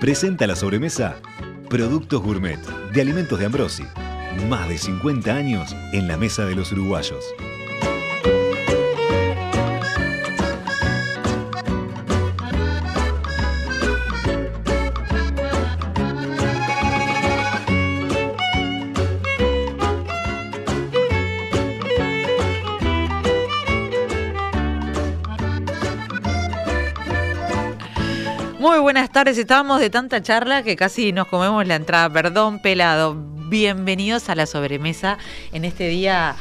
Presenta la sobremesa Productos Gourmet de Alimentos de Ambrosi. Más de 50 años en la mesa de los uruguayos. Buenas tardes, estábamos de tanta charla que casi nos comemos la entrada. Perdón, pelado. Bienvenidos a la sobremesa en este día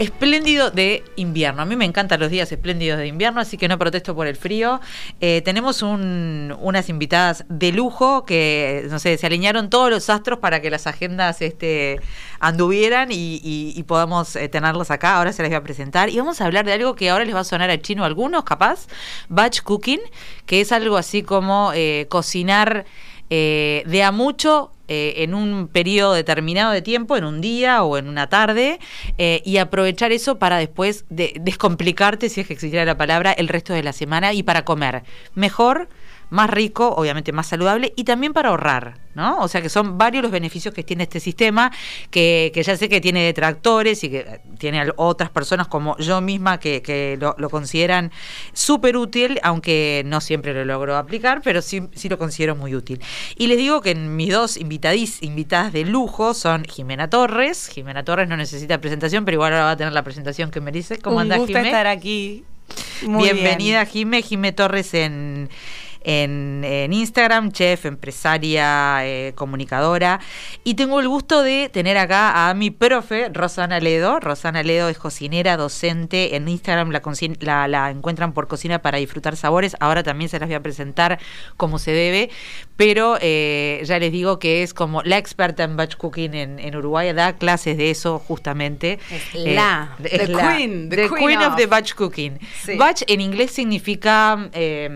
espléndido de invierno. A mí me encantan los días espléndidos de invierno, así que no protesto por el frío. Eh, tenemos un- unas invitadas de lujo que, no sé, se alinearon todos los astros para que las agendas este, anduvieran y, podamos eh, tenerlas acá. Ahora se las voy a presentar. Y vamos a hablar de algo que ahora les va a sonar a chino a algunos, capaz, batch cooking, que es algo así como eh, cocinar de a mucho eh, en un periodo determinado de tiempo, en un día o en una tarde, eh, y aprovechar eso para después de- descomplicarte, si es que existiera la palabra, el resto de la semana y para comer. Mejor, más rico, obviamente más saludable, y también para ahorrar, ¿no? O sea que son varios los beneficios que tiene este sistema, que, que ya sé que tiene detractores y que eh, tiene otras personas como yo misma que, que lo, lo consideran súper útil, aunque no siempre lo logro aplicar, pero sí, sí lo considero muy útil. Y les digo que mis dos invitadis, invitadas de lujo son Jimena Torres. Jimena Torres no necesita presentación, pero igual ahora va a tener la presentación que merece. ¿Cómo Un anda gusto Jimé? estar aquí. Muy Bienvenida, bien. Jime. Jime Torres en, en, en Instagram, chef, empresaria, eh, comunicadora. Y tengo el gusto de tener acá a mi profe, Rosana Ledo. Rosana Ledo es cocinera, docente. En Instagram la, conci- la, la encuentran por Cocina para Disfrutar Sabores. Ahora también se las voy a presentar como se debe. Pero eh, ya les digo que es como la experta en batch cooking en, en Uruguay. Da clases de eso justamente. Es Eh, la, es the la- queen, the the queen queen of of. the batch cooking. Sí. Batch en inglés significa eh,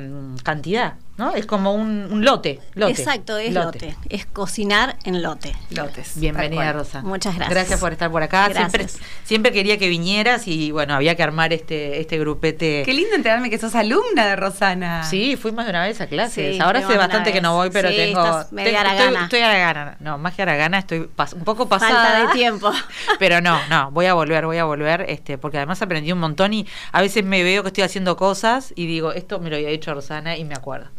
cantidad, ¿no? Es como un, un lote, lote. Exacto, es lote. Es cocinar en lote. Lotes. Bienvenida. Rosa. Muchas gracias. Gracias por estar por acá. Siempre, Gracias. siempre quería que vinieras y bueno, había que armar este, este grupete. Qué lindo enterarme que sos alumna de Rosana. Sí, fui más de una vez a clases. Sí, Ahora una bastante que no voy, pero Sí, tengo. estás media tengo- estoy, haragana. estoy haragana. No, más que haragana, estoy pas- un poco pasada. Falta de tiempo. Pero no, no, voy a volver, voy a volver, este, porque además aprendí un montón y a veces me veo que estoy haciendo cosas y digo, esto me lo había dicho Rosana y me acuerdo.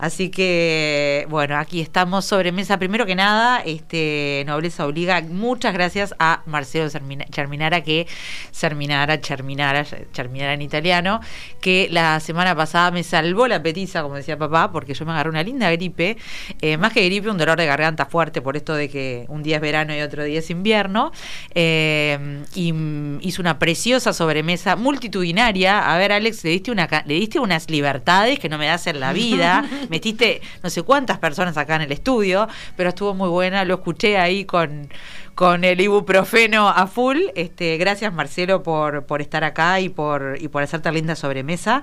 Así que, bueno, aquí estamos sobre mesa. Primero que nada, este, Nobleza Obliga, muchas gracias a Marcelo Charminara, que Cerminara, Charminara, Charminara en italiano, que la semana pasada me salvó la petiza, como decía papá, porque yo me agarré una linda gripe, eh, más que gripe, un dolor de garganta fuerte por esto de que un día es verano y otro día es invierno, eh, y hizo una preciosa sobremesa multitudinaria. A ver, Alex, le diste, una, le diste unas libertades que no me das en la vida, metiste no sé cuántas personas acá en el estudio, pero estuvo muy buena, lo escuché ahí con con el ibuprofeno a full. Este, gracias Marcelo por, por estar acá y por, y por hacer tan linda sobremesa.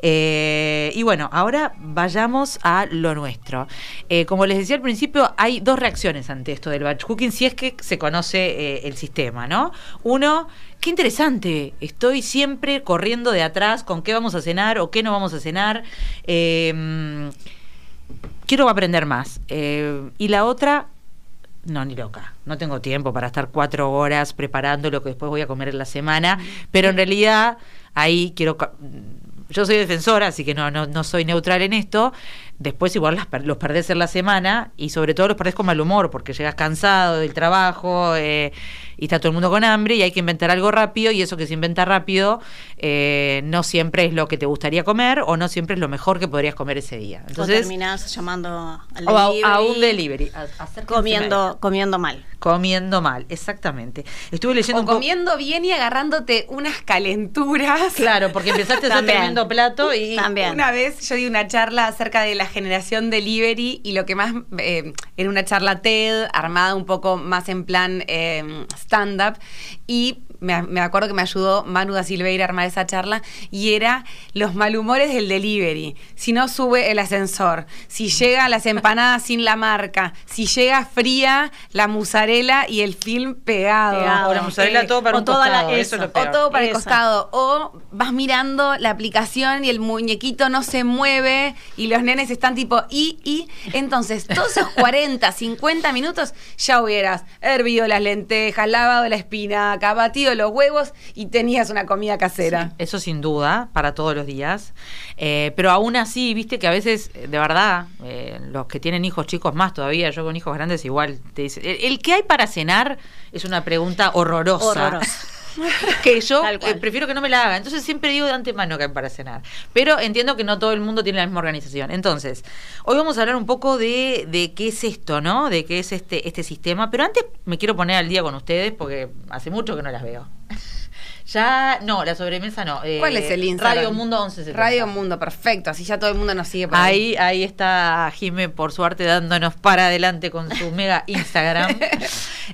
Eh, y bueno, ahora vayamos a lo nuestro. Eh, como les decía al principio, hay dos reacciones ante esto del batch cooking, si es que se conoce eh, el sistema, ¿no? Uno, qué interesante, estoy siempre corriendo de atrás con qué vamos a cenar o qué no vamos a cenar. Quiero aprender más. Y la otra, no, ni loca. No tengo tiempo para estar cuatro horas preparando lo que después voy a comer en la semana. Pero en realidad, ahí quiero. Yo soy defensora, así que no, no, no soy neutral en esto. Después, igual las per- los perdés en la semana y sobre todo los perdés con mal humor porque llegas cansado del trabajo eh, y está todo el mundo con hambre y hay que inventar algo rápido. Y eso que se inventa rápido eh, no siempre es lo que te gustaría comer o no siempre es lo mejor que podrías comer ese día. o Entonces, terminás llamando al o a, delivery, a un delivery. a- acérquense a Comiendo, comiendo mal. Comiendo mal, exactamente. Estuve leyendo O un poco. comiendo bien y agarrándote unas calenturas. Claro, porque empezaste a hacer tremendo plato y. También. Una vez yo di una charla acerca de la la generación delivery y lo que más eh, era una charla TED armada un poco más en plan eh, stand-up. Y me, me acuerdo que me ayudó Manu da Silveira a armar esa charla y era los malhumores del delivery. Si no sube el ascensor, si llega las empanadas sin la marca, si llega fría la musarela y el film pegado. Pegado. O la mozzarella todo para o un toda la- costado, eso es lo eso. peor. O todo para el costado. O vas mirando la aplicación y el muñequito no se mueve y los nenes están tipo y, y. Entonces, todos esos 40, 50 minutos ya hubieras hervido las lentejas, lavado la espinaca, batido los huevos y tenías una comida casera. Eso sin duda, para todos los días. Eh, pero aún así, viste que a veces, eh, de verdad, eh, los que tienen hijos chicos más todavía, yo con hijos grandes igual, te dicen, el, el que hay para cenar es una pregunta horrorosa. Horrorosa. que yo eh, prefiero que no me la haga. Entonces siempre digo de antemano que hay para cenar. Pero entiendo que no todo el mundo tiene la misma organización. Entonces, hoy vamos a hablar un poco de, de qué es esto, ¿no? De qué es este, este sistema. Pero antes me quiero poner al día con ustedes porque hace mucho que no las veo. Ya, no, la sobremesa no. eh, ¿Cuál es el Instagram? Radio Mundo 1170. Radio Mundo, perfecto. Así ya todo el mundo nos sigue por ahí. Ahí, ahí está Jime, por suerte, dándonos para adelante con su mega Instagram.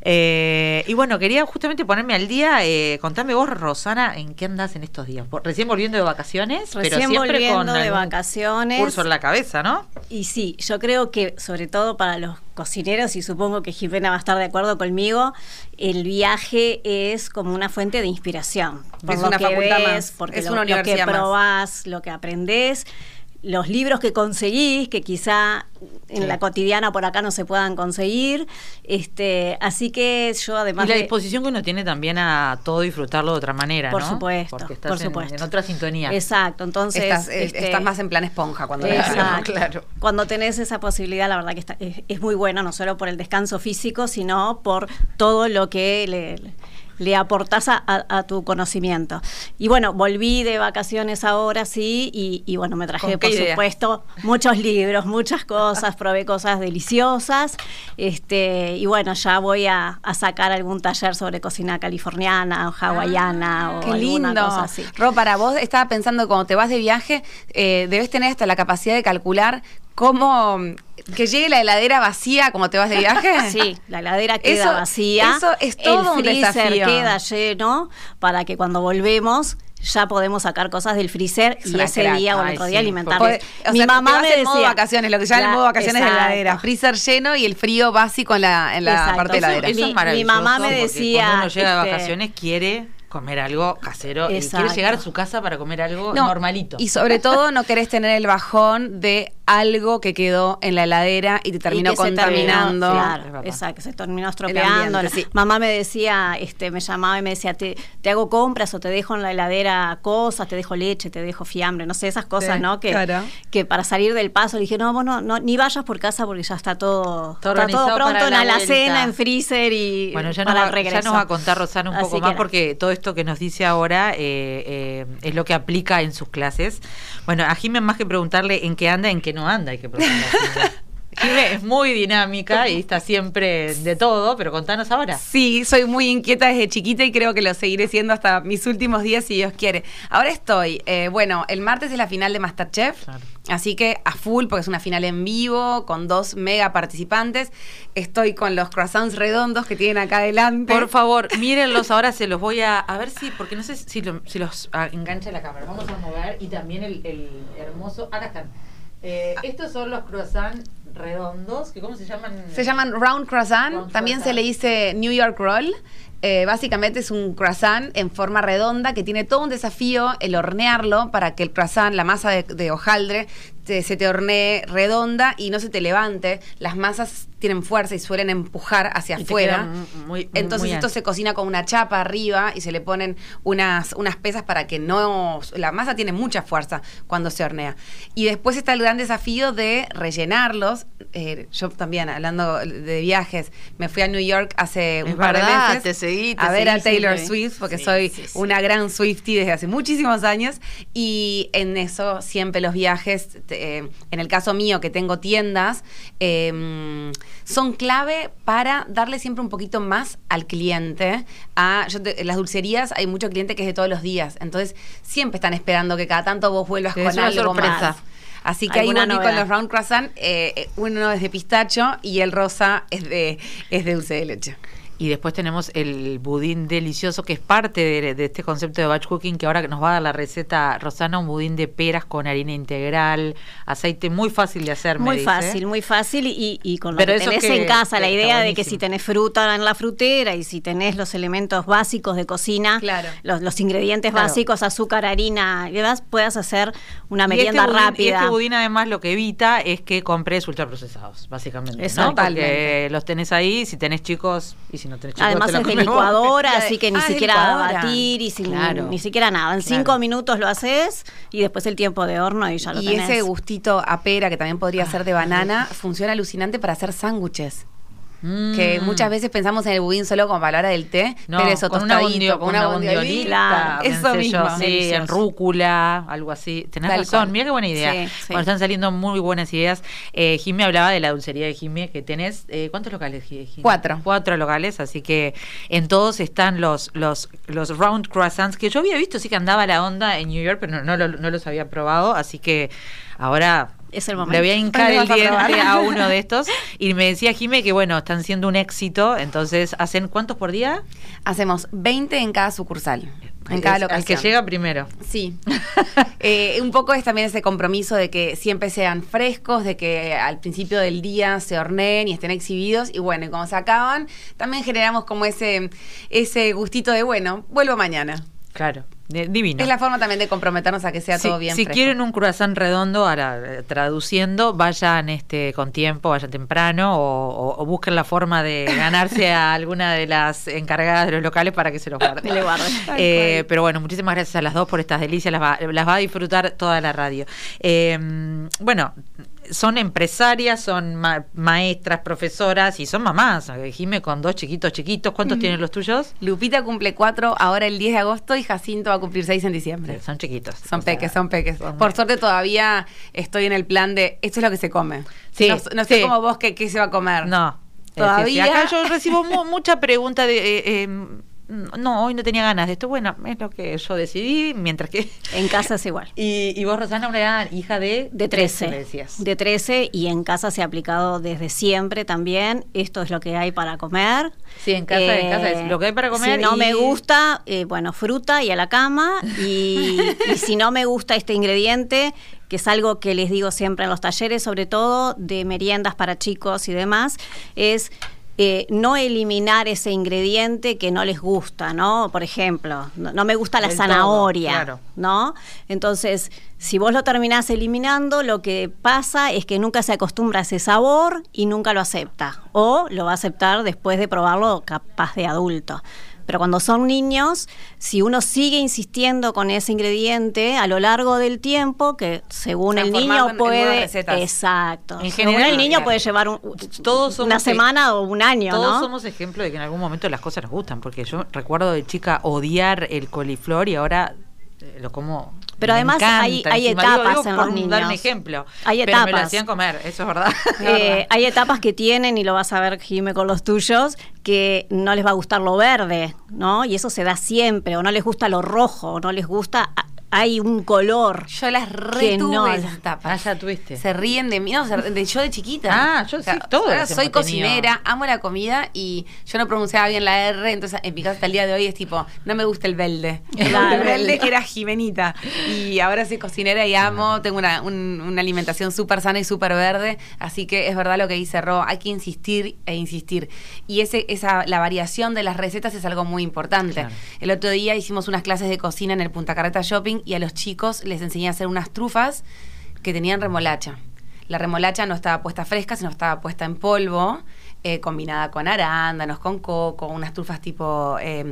Eh, y bueno, quería justamente ponerme al día. Eh, contame vos, Rosana, ¿en qué andás en estos días? Por- Recién volviendo de vacaciones, pero Recién con volviendo de vacaciones. curso en la cabeza, ¿no? Y sí, yo creo que sobre todo para los cocineros, y supongo que Jimena va a estar de acuerdo conmigo, el viaje es como una fuente de inspiración. Por Es lo una que facultad ves, más, porque es lo, una lo que más. probás, lo que aprendés, los libros que conseguís, que quizá en Sí. la cotidiana por acá no se puedan conseguir. Este, así que yo además y la de- disposición que uno tiene también a todo disfrutarlo de otra manera, Por ¿no? supuesto, Porque estás por en- supuesto. En, otra sintonía. Exacto, entonces estás, eh, este, estás más en plan esponja cuando Exacto. Claro. Cuando tenés esa posibilidad, la verdad que está- es, es muy bueno, no solo por el descanso físico, sino por todo lo que le, le aportás a, tu conocimiento. Y bueno, volví de vacaciones ahora, sí, y, y bueno, me traje, ¿Con qué por idea? supuesto, muchos libros, muchas cosas, probé cosas deliciosas, este, y bueno, ya voy a, a sacar algún taller sobre cocina californiana o hawaiana o Ah, Qué alguna lindo. cosa así. Ro, para vos estaba pensando cuando te vas de viaje, eh, debes tener hasta la capacidad de calcular cómo que llegue la heladera vacía cuando te vas de viaje. Sí, la heladera queda Eso- vacía. eso es todo el un freezer desafío. queda lleno para que cuando volvemos ya podemos sacar cosas del freezer Es y ese crack. día o el otro sí, día porque-. O Mi sea, mamá me en modo decía- vacaciones, lo que llaman el modo vacaciones de exacto. heladera. Freezer lleno y el frío básico en la, en la Exacto. parte de la heladera. Eso Mi- es mi maravilloso. mamá me decía, Cuando uno llega de este, vacaciones quiere comer algo casero y Exacto. quiere llegar a su casa para comer algo No, normalito. Y sobre todo no querés tener el bajón de algo que quedó en la heladera y te terminó y que se contaminando. terminó, claro, exacto, se terminó ambiente, estropeando. sí. Mamá me decía, este, me llamaba y me decía, te, te hago compras o te dejo en la heladera cosas, te dejo leche, te dejo fiambre, no sé, esas cosas, Sí, ¿no? Que, claro. que para salir del paso le dije, no, vos no, no, ni vayas por casa porque ya está todo, está pronto en la alacena, en freezer y Bueno, ya nos, para va, el regreso. ya nos va a contar Rosana un Así poco más porque todo esto que nos dice ahora eh, eh, es lo que aplica en sus clases. Bueno, a Jimé más que preguntarle en qué anda, en qué no anda, hay que. Jimé es muy dinámica y está siempre de todo, pero contanos ahora. Sí, soy muy inquieta desde chiquita y creo que lo seguiré siendo hasta mis últimos días si Dios quiere. Ahora estoy, eh, bueno, el martes es la final de Masterchef, Claro. así que a full porque es una final en vivo con dos mega participantes. Estoy con los croissants redondos que tienen acá adelante. Por favor, mírenlos ahora, se los voy a, a ver si, porque no sé si, lo- si los ah, engancha la cámara. Vamos a mover y también el, el hermoso, acá están. Eh, estos son los croissants redondos, que ¿cómo se llaman? Se llaman round croissant, Round también se le dice New York roll. Eh, básicamente es un croissant en forma redonda que tiene todo un desafío el hornearlo para que el croissant, la masa de, de hojaldre, te- se te hornee redonda y no se te levante. Las masas tienen fuerza y suelen empujar hacia Y afuera. quedan muy- Entonces muy esto se cocina con una chapa arriba y se le ponen unas, unas pesas para que no... La masa tiene mucha fuerza cuando se hornea. Y después está el gran desafío de rellenarlos. Eh, yo también, hablando de viajes, me fui a New York hace Es un par verdad, de meses te seguí, te a ver a Taylor. Swift, porque Sí, soy sí, una gran Swiftie desde hace muchísimos años. Y en eso siempre los viajes, te- eh, en el caso mío que tengo tiendas, eh, son clave para darle siempre un poquito más al cliente. A, yo te- en las dulcerías hay mucho cliente que es de todos los días, entonces siempre están esperando que cada tanto vos vuelvas con algo sorpresa. más. Así que ahí volví con los round croissant. eh, uno es de pistacho y el rosa es de, es de dulce de leche. Y después tenemos el budín delicioso, que es parte de, de este concepto de batch cooking, que ahora nos va a dar la receta Rosana, un budín de peras con harina integral, aceite muy fácil de hacer, me Muy dice. fácil, muy fácil y, y con lo Pero que eso tenés que- en casa, la idea de que si tenés fruta en la frutera y si tenés los elementos básicos de cocina, Claro. los, los ingredientes Claro. básicos, azúcar, harina y demás, puedas hacer una Y este merienda budín- Y rápida. este budín además lo que evita es que compres ultraprocesados, básicamente. ¿no? Exactamente. Porque los tenés ahí, si tenés chicos y si no tenés chicos. Además te es de licuadora, así que ni Ah, siquiera batir y sin, Claro. ni siquiera nada. En Claro. cinco minutos lo haces y después el tiempo de horno y ya lo Y tenés. ese gustito a pera, que también podría ser de banana, funciona alucinante para hacer sándwiches. Mm. Que muchas veces pensamos en el budín solo la hora del té, No, pero eso con una, bondio- con una bondiolita, eso yo, mismo. sí, en rúcula, algo así. Tenés Tal razón, cual. mira qué buena idea. Sí, sí. Bueno, están saliendo muy buenas ideas. Eh, Jimé hablaba de la dulcería de Jimé, que tenés, eh, ¿cuántos locales, Jimé? Cuatro. Cuatro locales, así que en todos están los, los, los round croissants, que yo había visto, sí que andaba la onda en New York, pero no, no, no los había probado, así que ahora... Es el Le momento. voy a hincar el diente a uno de estos. Y me decía Jimé que, bueno, están siendo un éxito. Entonces, ¿hacen cuántos por día? Hacemos 20 en cada sucursal, en cada al locación. que llega primero. Sí. Eh, un poco es también ese compromiso de que siempre sean frescos, de que al principio del día se horneen y estén exhibidos. Y bueno, y cuando se acaban, también generamos como ese, ese gustito de, bueno, vuelvo mañana. Claro, de- divino. Es la forma también de comprometernos a que sea si, todo bien si fresco. quieren un croissant redondo, ahora eh, traduciendo, vayan este con tiempo, vayan temprano o, o- o busquen la forma de ganarse a alguna de las encargadas de los locales para que se los. Le. Tal Eh, pero bueno, muchísimas gracias a las dos por estas delicias, las va, las va a disfrutar toda la radio. Eh, bueno, son empresarias, son ma- maestras, profesoras y son mamás. Jime con dos chiquitos chiquitos, ¿cuántos tienen los tuyos? Lupita cumple cuatro ahora el 10 de agosto y Jacinto va a cumplir seis en diciembre. Son chiquitos. Son O sea, peques, son peques. son- Por suerte todavía estoy en el plan de esto es lo que se come. Sí, no, no sé sí. como vos qué, qué se va a comer. No. Todavía- sí. Acá yo recibo mu- mucha pregunta de. eh, eh, no, hoy no tenía ganas de esto. Bueno, es lo que yo decidí, mientras que. En casa es igual. Y, y vos, Rosana, una hija de. De 13. me decías. De 13 y en casa se ha aplicado desde siempre también. Esto es lo que hay para comer. Sí, en casa, en casa es lo que hay para comer. Si no y- me gusta, eh, bueno, fruta y a la cama. Y, y si no me gusta este ingrediente, que es algo que les digo siempre en los talleres, sobre todo de meriendas para chicos y demás, es eh, no eliminar ese ingrediente que no les gusta, ¿no? Por ejemplo, no, no me gusta la todo, zanahoria, claro. ¿no? Entonces, si vos lo terminás eliminando, lo que pasa es que nunca se acostumbra a ese sabor y nunca lo acepta. O lo va a aceptar después de probarlo capaz de adulto. Pero cuando son niños, si uno sigue insistiendo con ese ingrediente a lo largo del tiempo, que según el niño puede... Exacto. En según general, el niño claro. puede llevar un- Todos una e- semana o un año, Todos ¿no? somos ejemplo de que en algún momento las cosas nos gustan, porque yo recuerdo de chica odiar el coliflor y ahora eh, lo como. Pero me además encanta. hay- etapas en por los dar un niños. ejemplo. Hay Pero me lo etapas. hacían comer, eso es verdad. Eh, hay etapas que tienen, y lo vas a ver, Jime, con los tuyos, que no les va a gustar lo verde, ¿no? Y eso se da siempre, o no les gusta lo rojo, o no les gusta, a- hay un color. Yo las Que retuve no. esas Ah, tapas. ya tuviste. Se ríen de mí, no, se- de, yo de chiquita. Ah, yo sí, todas ahora soy tenido. cocinera, amo la comida y yo no pronunciaba bien la R, entonces en mi casa hasta el día de hoy es tipo, no me gusta el verde. Claro. el verde era Jimenita. Y ahora soy cocinera y amo, tengo una, un- una alimentación súper sana y súper verde, así que es verdad lo que dice Ro, hay que insistir e insistir. Y ese, esa, la variación de las recetas es algo muy importante. Claro. El otro día hicimos unas clases de cocina en el Punta Carreta Shopping y a los chicos les enseñé a hacer unas trufas que tenían remolacha. La remolacha no estaba puesta fresca, sino estaba puesta en polvo, eh, combinada con arándanos, con coco, unas trufas tipo eh,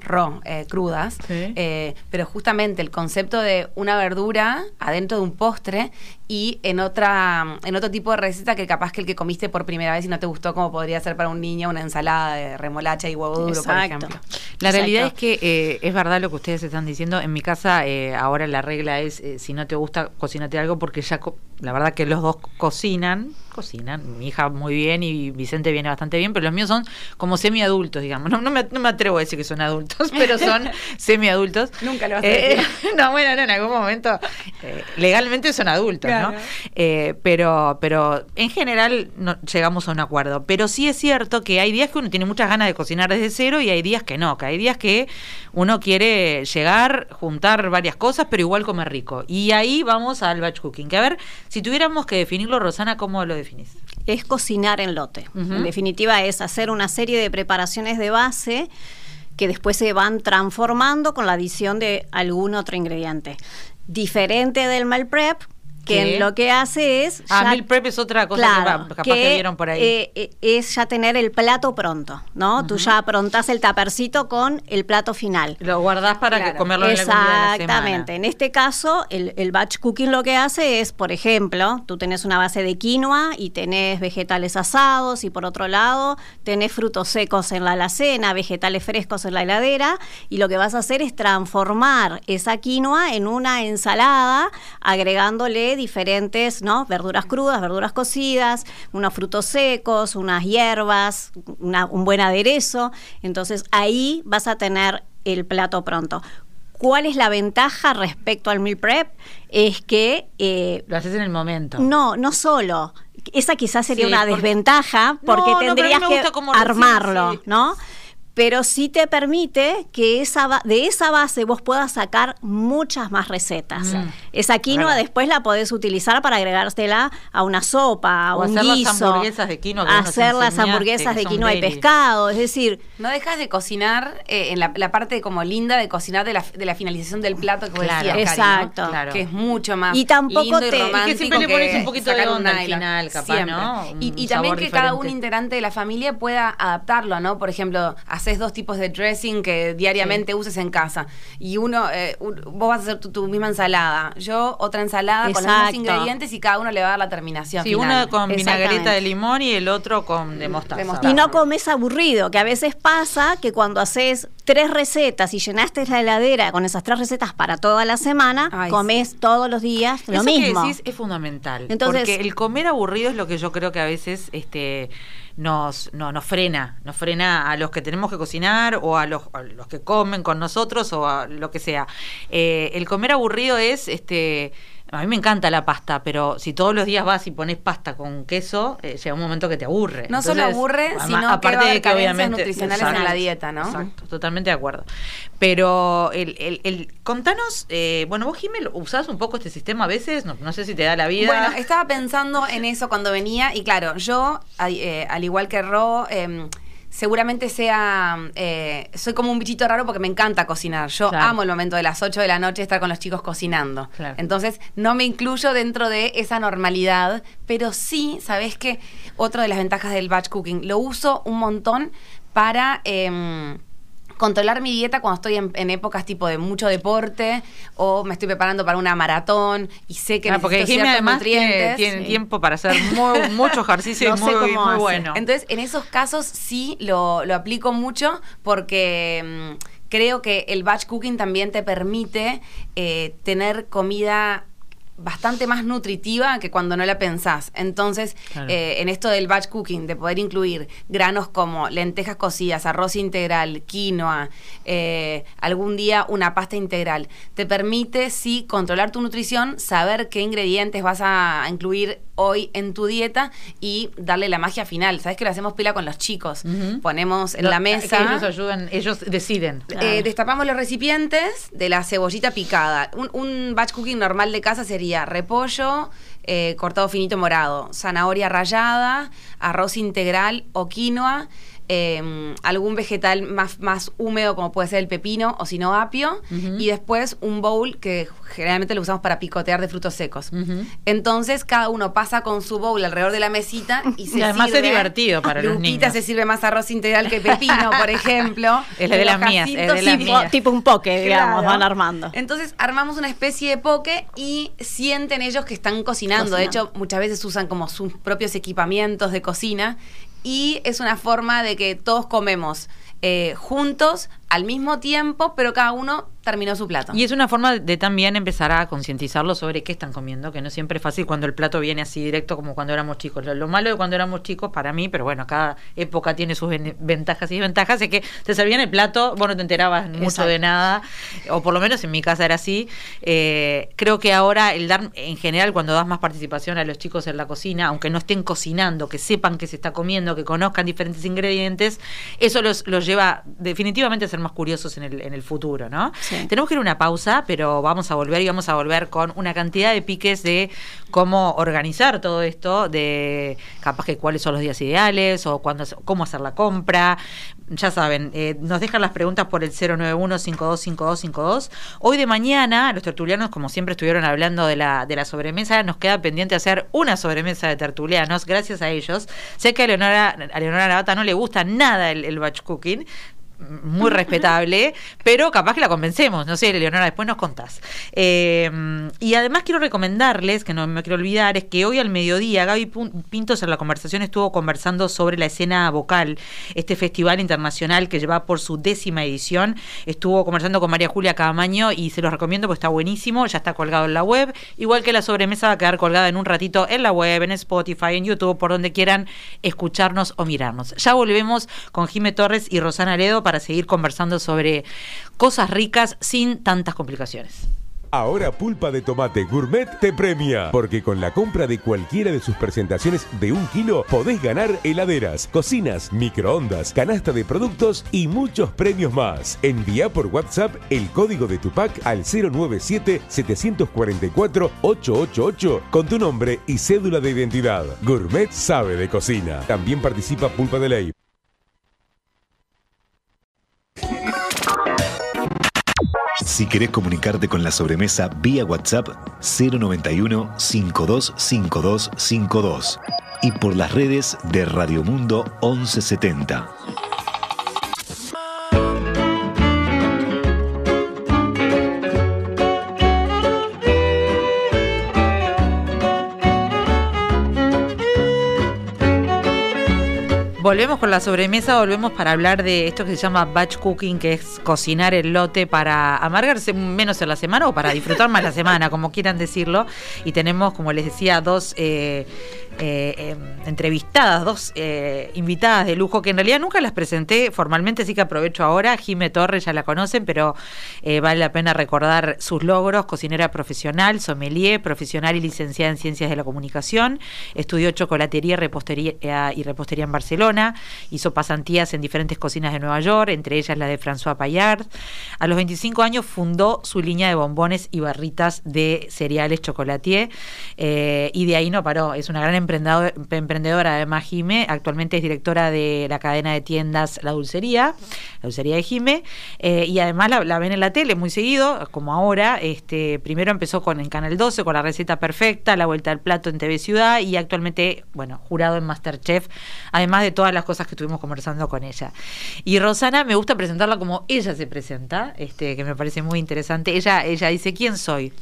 raw, eh, crudas. Sí. Eh, pero justamente el concepto de una verdura adentro de un postre y en otra en otro tipo de receta que capaz que el que comiste por primera vez y no te gustó como podría ser para un niño una ensalada de remolacha y huevo duro, por ejemplo. La realidad es que eh, es verdad lo que ustedes están diciendo. En mi casa eh, ahora la regla es, eh, si no te gusta, cocinate algo porque ya co- La verdad que los dos cocinan, cocinan. Mi hija muy bien y Vicente viene bastante bien, pero los míos son como semiadultos, digamos. No, no, me, no me atrevo a decir que son adultos, pero son semiadultos. Nunca lo vas a Eh, decir. no, bueno, no, en algún momento eh, legalmente son adultos, Claro. ¿no? Eh, pero, pero en general no, llegamos a un acuerdo. Pero sí es cierto que hay días que uno tiene muchas ganas de cocinar desde cero y hay días que no, que hay días que uno quiere llegar, juntar varias cosas, pero igual comer rico. Y ahí vamos al batch cooking. Que a ver, si tuviéramos que definirlo, Rosana, ¿cómo lo definís? es cocinar en lote. En definitiva, es hacer una serie de preparaciones de base que después se van transformando con la adición de algún otro ingrediente. Diferente del meal prep, que ¿Qué? en lo que hace es... Ah, ya- meal prep es otra cosa Claro, que capaz que, vieron por ahí. eh, eh, es ya tener el plato pronto, ¿no? Tú ya aprontás el tapercito con el plato final. lo guardás para que Claro. comerlo en algún día de la Exactamente. En este caso, el, el batch cooking lo que hace es, por ejemplo, tú tenés una base de quinoa y tenés vegetales asados y por otro lado tenés frutos secos en la alacena, vegetales frescos en la heladera y lo que vas a hacer es transformar esa quinoa en una ensalada agregándole diferentes, ¿no? Verduras crudas, verduras cocidas, unos frutos secos, unas hierbas, una- un buen aderezo. Entonces ahí vas a tener el plato pronto. ¿Cuál es la ventaja respecto al meal prep? Es que eh, Lo haces en el momento. no, no solo. Esa quizás sería Sí, una porque- desventaja porque No, tendrías que gusta cómo recién, armarlo, sí. ¿no? Pero sí te permite que esa ba- de esa base vos puedas sacar muchas más recetas. Mm. Esa quinoa Verdad. después la podés utilizar para agregársela a una sopa, a O un hacer las guiso. hamburguesas de quinoa que hacer las hamburguesas que de quinoa y pescado. Es decir, No dejas de cocinar eh, en la, la parte como linda de cocinar de la, de la finalización del plato que vos Claro. decías, Cari, ¿no? Exacto. Claro. Que es mucho más Y tampoco lindo y te- y que romántico siempre le pones un poquito de onda al final, capaz, Siempre. ¿no? Un Y, y también que cada un diferente. integrante de la familia pueda adaptarlo, ¿no? Por ejemplo, haces dos tipos de dressing que diariamente uses en casa. Y uno, eh, un- vos vas a hacer tu, tu misma ensalada. Yo otra ensalada con los mismos ingredientes y cada uno le va a dar la terminación Sí, final. uno con vinagreta de limón y el otro con de mostaza. De mostaza. Y no comes aburrido, que a veces pasa que cuando haces tres recetas y llenaste la heladera con esas tres recetas para toda la semana, Ay, comes todos los días lo Eso mismo. que decís es fundamental. Entonces- porque el comer aburrido es lo que yo creo que a veces este nos, no, nos frena, nos frena a los que tenemos que cocinar o a los, los que comen con nosotros o a lo que sea. Eh, el comer aburrido es este a mí me encanta la pasta, pero si todos los días vas y pones pasta con queso, eh, llega un momento que te aburre. No solo aburre, sino que va a haber carencias nutricionales en Exacto, la dieta, ¿no? Exacto, totalmente de acuerdo. Pero el, el, el- contanos, eh, bueno, vos Jimé, usás un poco este sistema a veces, no, no sé si te da la vida. Bueno, estaba pensando en eso cuando venía y claro, yo, eh, al igual que Ro, eh, seguramente sea, eh, soy como un bichito raro porque me encanta cocinar. Yo Claro. amo el momento de las 8 de la noche estar con los chicos cocinando. Claro. Entonces, no me incluyo dentro de esa normalidad, pero sí, ¿sabes qué? Otra de las ventajas del batch cooking, lo uso un montón para... em, controlar mi dieta cuando estoy en, en épocas tipo de mucho deporte o me estoy preparando para una maratón y sé que Ah, porque necesito además nutrientes. tiene Sí. tiempo para hacer muy- mucho ejercicio No y muy, cómo muy hace. bueno. Entonces, en esos casos sí lo, lo aplico mucho porque mm, creo que el batch cooking también te permite eh, tener comida bastante más nutritiva que cuando no la pensás. Entonces, Claro. eh, en esto del batch cooking, de poder incluir granos como lentejas cocidas, arroz integral, quinoa, eh, algún día una pasta integral, te permite, sí, controlar tu nutrición, saber qué ingredientes vas a incluir hoy en tu dieta y darle la magia final. Sabes que lo hacemos pila con los chicos. Ponemos en Lo- la que mesa. ellos ayudan, ellos deciden. Eh, destapamos los recipientes de la cebollita picada. Un, un batch cooking normal de casa sería repollo eh, cortado finito morado, zanahoria rallada, arroz integral o quinoa, eh, algún vegetal más, más húmedo como puede ser el pepino o si no apio, y después un bowl que generalmente lo usamos para picotear de frutos secos. Entonces cada uno pasa con su bowl alrededor de la mesita y se Y además es sirve- divertido para los niños. se sirve más arroz integral que pepino, por ejemplo. Es de las Los mías, es de las tipo, mías. tipo un poke, digamos, Claro. van armando. Entonces armamos una especie de poke y sienten ellos que están cocinando. De Cocinando. hecho, muchas veces usan como sus propios equipamientos de cocina y es una forma de que todos comemos eh, juntos al mismo tiempo, pero cada uno terminó su plato. Y es una forma de también empezar a concientizarlo sobre qué están comiendo, que no siempre es fácil cuando el plato viene así directo como cuando éramos chicos. Lo, lo malo de cuando éramos chicos para mí, pero bueno, cada época tiene sus ven- ventajas y desventajas, es que te servían el plato, vos no te enterabas mucho Exacto. de nada, o por lo menos en mi casa era así. Eh, creo que ahora el dar, en general, cuando das más participación a los chicos en la cocina, aunque no estén cocinando, que sepan que se está comiendo, que conozcan diferentes ingredientes, eso los, los lleva definitivamente a ser más curiosos en el, en el futuro, ¿no? Sí. Tenemos que ir a una pausa, pero vamos a volver y vamos a volver con una cantidad de piques de cómo organizar todo esto, de capaz que cuáles son los días ideales o cuándo, cómo hacer la compra. Ya saben, eh, nos dejan las preguntas por el 091-525252. Hoy de mañana, los tertulianos, como siempre estuvieron hablando de la, de la sobremesa, nos queda pendiente hacer una sobremesa de tertulianos, gracias a ellos. Sé que a Leonora, a Leonora Navata no le gusta nada el, el batch cooking, muy respetable, pero capaz que la convencemos, no sé, Leonora, después nos contás. Eh, y además quiero recomendarles, que no me quiero olvidar, es que hoy al mediodía Gaby Pintos en la conversación estuvo conversando sobre la escena vocal, este festival internacional que lleva por su décima edición. Estuvo conversando con María Julia Camaño y se los recomiendo porque está buenísimo, ya está colgado en la web, igual que la sobremesa va a quedar colgada en un ratito en la web, en Spotify, en YouTube, por donde quieran escucharnos o mirarnos. Ya volvemos con Jime Torres y Rosana Ledo para seguir conversando sobre cosas ricas sin tantas complicaciones. Ahora Pulpa de Tomate Gourmet te premia, porque con la compra de cualquiera de sus presentaciones de un kilo podés ganar heladeras, cocinas, microondas, canasta de productos y muchos premios más. Envía por WhatsApp el código de tu pack al 097-744-888 con tu nombre y cédula de identidad. Gourmet sabe de cocina. También participa Pulpa de Ley. Si querés comunicarte con la sobremesa vía WhatsApp 091 525252 y por las redes de Radio Mundo 1170. Volvemos con la sobremesa, volvemos para hablar de esto que se llama batch cooking, que es cocinar el lote para amargarse menos en la semana o para disfrutar más la semana, como quieran decirlo. Y tenemos, como les decía, dos eh, eh, eh, entrevistadas, dos eh, invitadas de lujo, que en realidad nunca las presenté formalmente, así que aprovecho ahora. Jime Torres ya la conocen, pero eh, vale la pena recordar sus logros. Cocinera profesional, sommelier, profesional y licenciada en Ciencias de la Comunicación. Estudió chocolatería y repostería en Barcelona. Hizo pasantías en diferentes cocinas de Nueva York, entre ellas la de François Payard. A los 25 años fundó su línea de bombones y barritas de cereales chocolatier. y de ahí no paró. Es una gran emprendedor- emprendedora, además, Jime. Actualmente es directora de la cadena de tiendas La Dulcería, La Dulcería de Jime. eh, y además la, ven en la tele muy seguido, como ahora. Este, primero empezó con en Canal 12 con la receta perfecta, la vuelta al plato en TV Ciudad y actualmente, bueno, jurado en Masterchef, además de todas las cosas que estuvimos conversando con ella. Y Rosana, me gusta presentarla como ella se presenta, este, que me parece muy interesante. Ella, ella dice, ¿quién soy?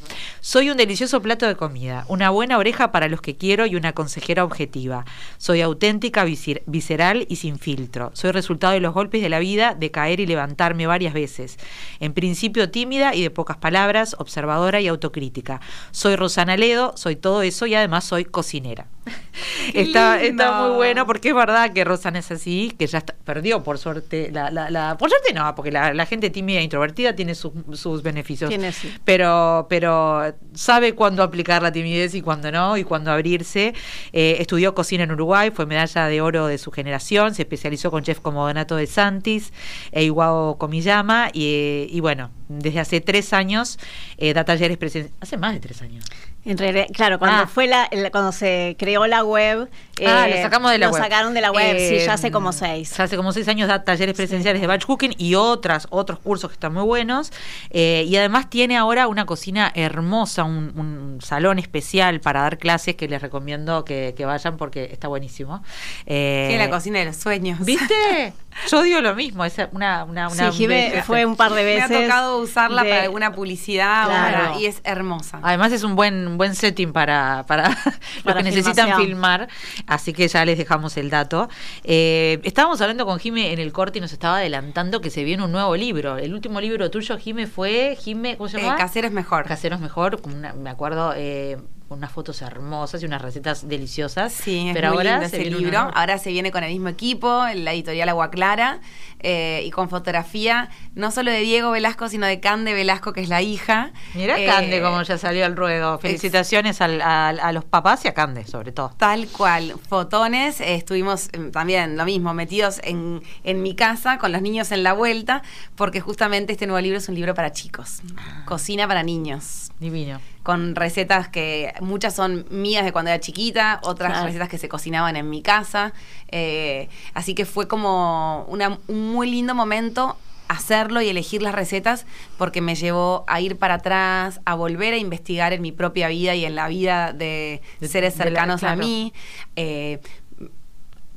Soy un delicioso plato de comida, una buena oreja para los que quiero y una consejera objetiva. Soy auténtica, viscer- visceral y sin filtro. Soy resultado de los golpes de la vida, de caer y levantarme varias veces. En principio tímida y de pocas palabras, observadora y autocrítica. Soy Rosana Ledo, soy todo eso y además soy cocinera. Está, está muy bueno porque es verdad que Rosana es así, que ya está- perdió por suerte la, la, la- por suerte no, porque la, la gente tímida e introvertida tiene sus, sus beneficios. Tiene, sí. Pero, pero sabe cuándo aplicar la timidez y cuándo no, y cuándo abrirse. Eh, estudió cocina en Uruguay, fue medalla de oro de su generación, se especializó con chef como Donato de Santis e Iwao Komiyama, y, y bueno, desde hace tres años eh, da talleres. Hace más de tres años. En realidad, claro, cuando Ah. fue la, el- cuando se creó la web, Ah, eh, lo sacamos de la lo web. sacaron de la web, sí, Eh, ya hace como seis. Ya hace como seis años da talleres presenciales de batch cooking y otras, otros cursos que están muy buenos. Eh, y además tiene ahora una cocina hermosa, un, un salón especial para dar clases que les recomiendo que, que vayan porque está buenísimo. Eh, Tiene la cocina de los sueños. ¿Viste? Yo digo lo mismo, es una, una, una sí, belleza. fue un par de Me veces. ha tocado usarla de- para alguna publicidad Claro. ahora, y es hermosa. Además es un buen buen, buen setting para, para, los Para que necesitan filmación. filmar, así que ya les dejamos el dato. Eh, estábamos hablando con Jime en el corte y nos estaba adelantando que se viene un nuevo libro. El último libro tuyo, Jime, fue Jime, ¿cómo se Eh, llama? casero es mejor. Casero es mejor, una- me acuerdo, eh, unas fotos hermosas y unas recetas deliciosas. Sí, es pero muy ahora lindo se ese viene una libro. Ahora se viene con el mismo equipo, la editorial Agua Clara, eh, y con fotografía no solo de Diego Velasco, sino de Cande Velasco, que es la hija. Mira Eh, Cande como ya salió al ruedo. Felicitaciones al- a los papás y a Cande, sobre todo. Tal cual, fotones, eh, estuvimos eh, también lo mismo, metidos en, en mi casa con los niños en la vuelta, porque justamente este nuevo libro es un libro para chicos, Ah. cocina para niños, Divino. con recetas que muchas son mías de cuando era chiquita, otras Claro. recetas que se cocinaban en mi casa, eh, así que fue como una- un muy lindo momento hacerlo y elegir las recetas porque me llevó a ir para atrás, a volver a investigar en mi propia vida y en la vida de seres de la- cercanos a mí. Eh,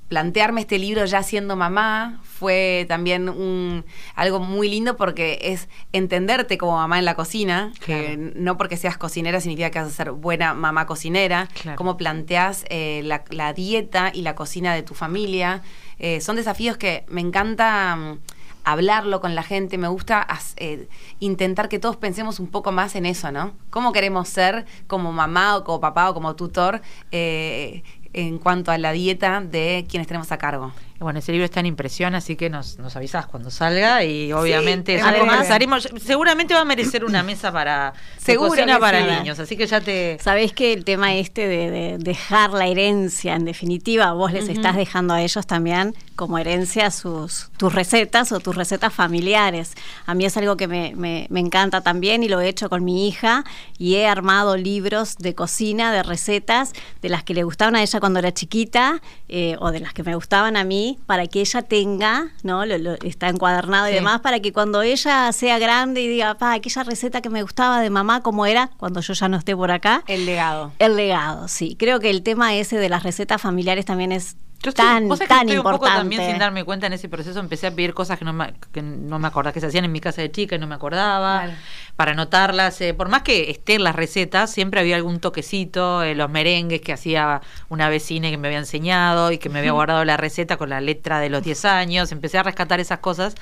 plantearme este libro ya siendo mamá fue también un, algo muy lindo porque es entenderte como mamá en la cocina, que no porque seas cocinera significa que vas a ser buena mamá cocinera, Claro. cómo planteas eh, la, la dieta y la cocina de tu familia. Eh, son desafíos que me encanta mm, hablarlo con la gente, me gusta eh, intentar que todos pensemos un poco más en eso, ¿no? ¿Cómo queremos ser como mamá o como papá o como tutor eh, en cuanto a la dieta de quienes tenemos a cargo? Bueno, ese libro está en impresión, así que nos, nos avisás cuando salga y obviamente ya además- conversaremos. Seguramente va a merecer una mesa para Seguro que para sí. niños, así que ya te Sabés que el tema este de, de dejar la herencia, en definitiva, vos les estás dejando a ellos también como herencia sus tus recetas o tus recetas familiares. A mí es algo que me, me- me encanta también y lo he hecho con mi hija y he armado libros de cocina, de recetas, de las que le gustaban a ella cuando era chiquita eh, o de las que me gustaban a mí, para que ella tenga, ¿no? Lo- lo- está encuadernado y demás, para que cuando ella sea grande y diga, pa, aquella receta que me gustaba de mamá, como era cuando yo ya no esté por acá. El legado. El legado, sí. Creo que el tema ese de las recetas familiares también es Yo estoy- tan, vos sabés que estoy un poco importante. también sin darme cuenta en ese proceso empecé a pedir cosas que no me, que no me acordaba, que se hacían en mi casa de chica y no me acordaba, Claro. para anotarlas. eh, por más que estén las recetas, siempre había algún toquecito, eh, los merengues que hacía una vecina que me había enseñado y que me había guardado la receta con la letra de los 10 años. Empecé a rescatar esas cosas.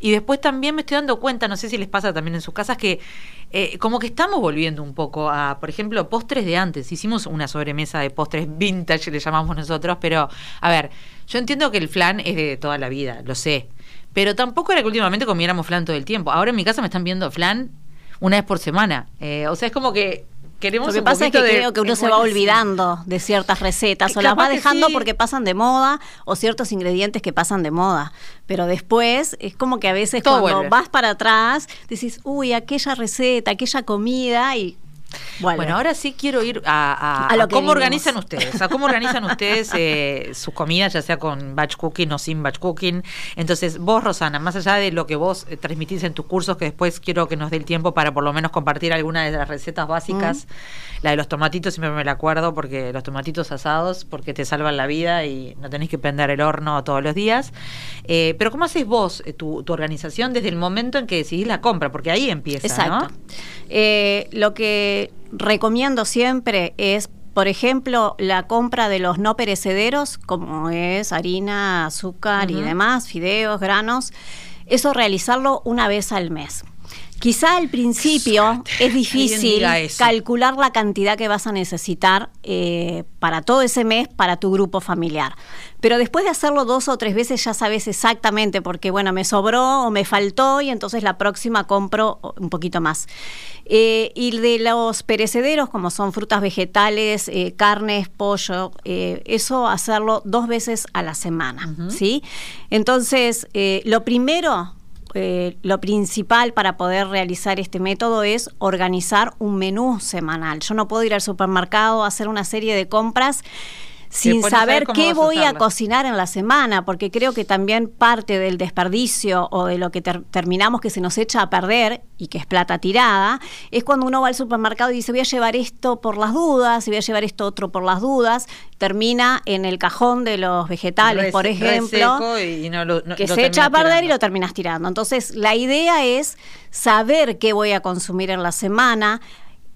Y después también me estoy dando cuenta, no sé si les pasa también en sus casas, que eh, como que estamos volviendo un poco a, por ejemplo, postres de antes. Hicimos una sobremesa de postres vintage, le llamamos nosotros, pero a ver, yo entiendo que el flan es de toda la vida, lo sé. Pero tampoco era que últimamente comiéramos flan todo el tiempo. Ahora en mi casa me están viendo flan una vez por semana. Eh, o sea, es como que queremos Lo que un pasa es que de- creo que uno se va olvidando de ciertas recetas Que o las va dejando sí. porque pasan de moda o ciertos ingredientes que pasan de moda. Pero después es como que a veces Todo cuando vuelve. vas para atrás decís, uy, aquella receta, aquella comida y Bueno, ahora sí quiero ir a, a- A lo a que cómo organizan ustedes, a cómo organizan ustedes eh, sus comidas, ya sea con batch cooking o sin batch cooking. Entonces, vos, Rosana, más allá de lo que vos eh, transmitís en tus cursos, que después quiero que nos dé el tiempo para por lo menos compartir alguna de las recetas básicas, la de los tomatitos siempre me la acuerdo, porque los tomatitos asados, porque te salvan la vida y no tenés que prender el horno todos los días. Eh, pero ¿cómo haces vos eh, tu, tu organización desde el momento en que decidís la compra? Porque ahí empieza, Exacto. ¿no? Eh, lo que recomiendo siempre es, por ejemplo, la compra de los no perecederos, como es harina, azúcar y demás, fideos, granos. Eso realizarlo una vez al mes. Quizá al principio es difícil calcular la cantidad que vas a necesitar eh, para todo ese mes para tu grupo familiar. Pero después de hacerlo dos o tres veces ya sabes exactamente, porque bueno, me sobró o me faltó y entonces la próxima compro un poquito más. Eh, y de los perecederos, como son frutas vegetales, eh, carnes, pollo, eso hacerlo dos veces a la semana, ¿sí? Entonces, lo primero eh, lo principal para poder realizar este método es organizar un menú semanal. Yo no puedo ir al supermercado a hacer una serie de compras sin saber qué a voy a cocinar en la semana, porque creo que también parte del desperdicio o de lo que ter- terminamos que se nos echa a perder y que es plata tirada, es cuando uno va al supermercado y dice voy a llevar esto por las dudas y voy a llevar esto otro por las dudas, termina en el cajón de los vegetales, por ejemplo seco y no lo- no- que lo se echa a perder y lo terminas tirando. Entonces, la idea es saber qué voy a consumir en la semana,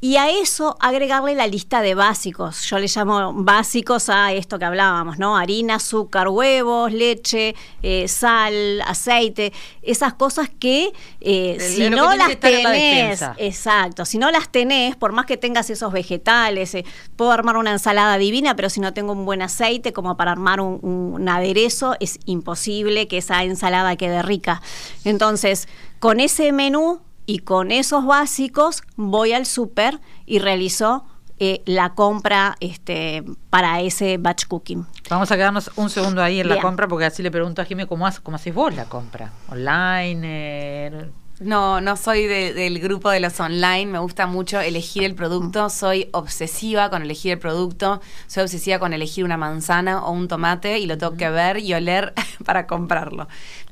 y a eso agregarle la lista de básicos. Yo le llamo básicos a esto que hablábamos, ¿no? Harina, azúcar, huevos, leche, eh, sal, aceite, esas cosas que eh, si no las tenés, exacto, si no las tenés, por más que tengas esos vegetales, eh, puedo armar una ensalada divina, pero si no tengo un buen aceite como para armar un, un aderezo, es imposible que esa ensalada quede rica. Entonces, con ese menú y con esos básicos voy al súper y realizo eh, la compra este, para ese batch cooking. Vamos a quedarnos un segundo ahí en la compra porque así le pregunto a Jimmy cómo, haces, cómo haces vos la compra. ¿Online? Eh, no, no soy del grupo de los online, me gusta mucho elegir el producto, soy obsesiva con elegir el producto, soy obsesiva con elegir una manzana o un tomate y lo tengo que ver y oler para comprarlo.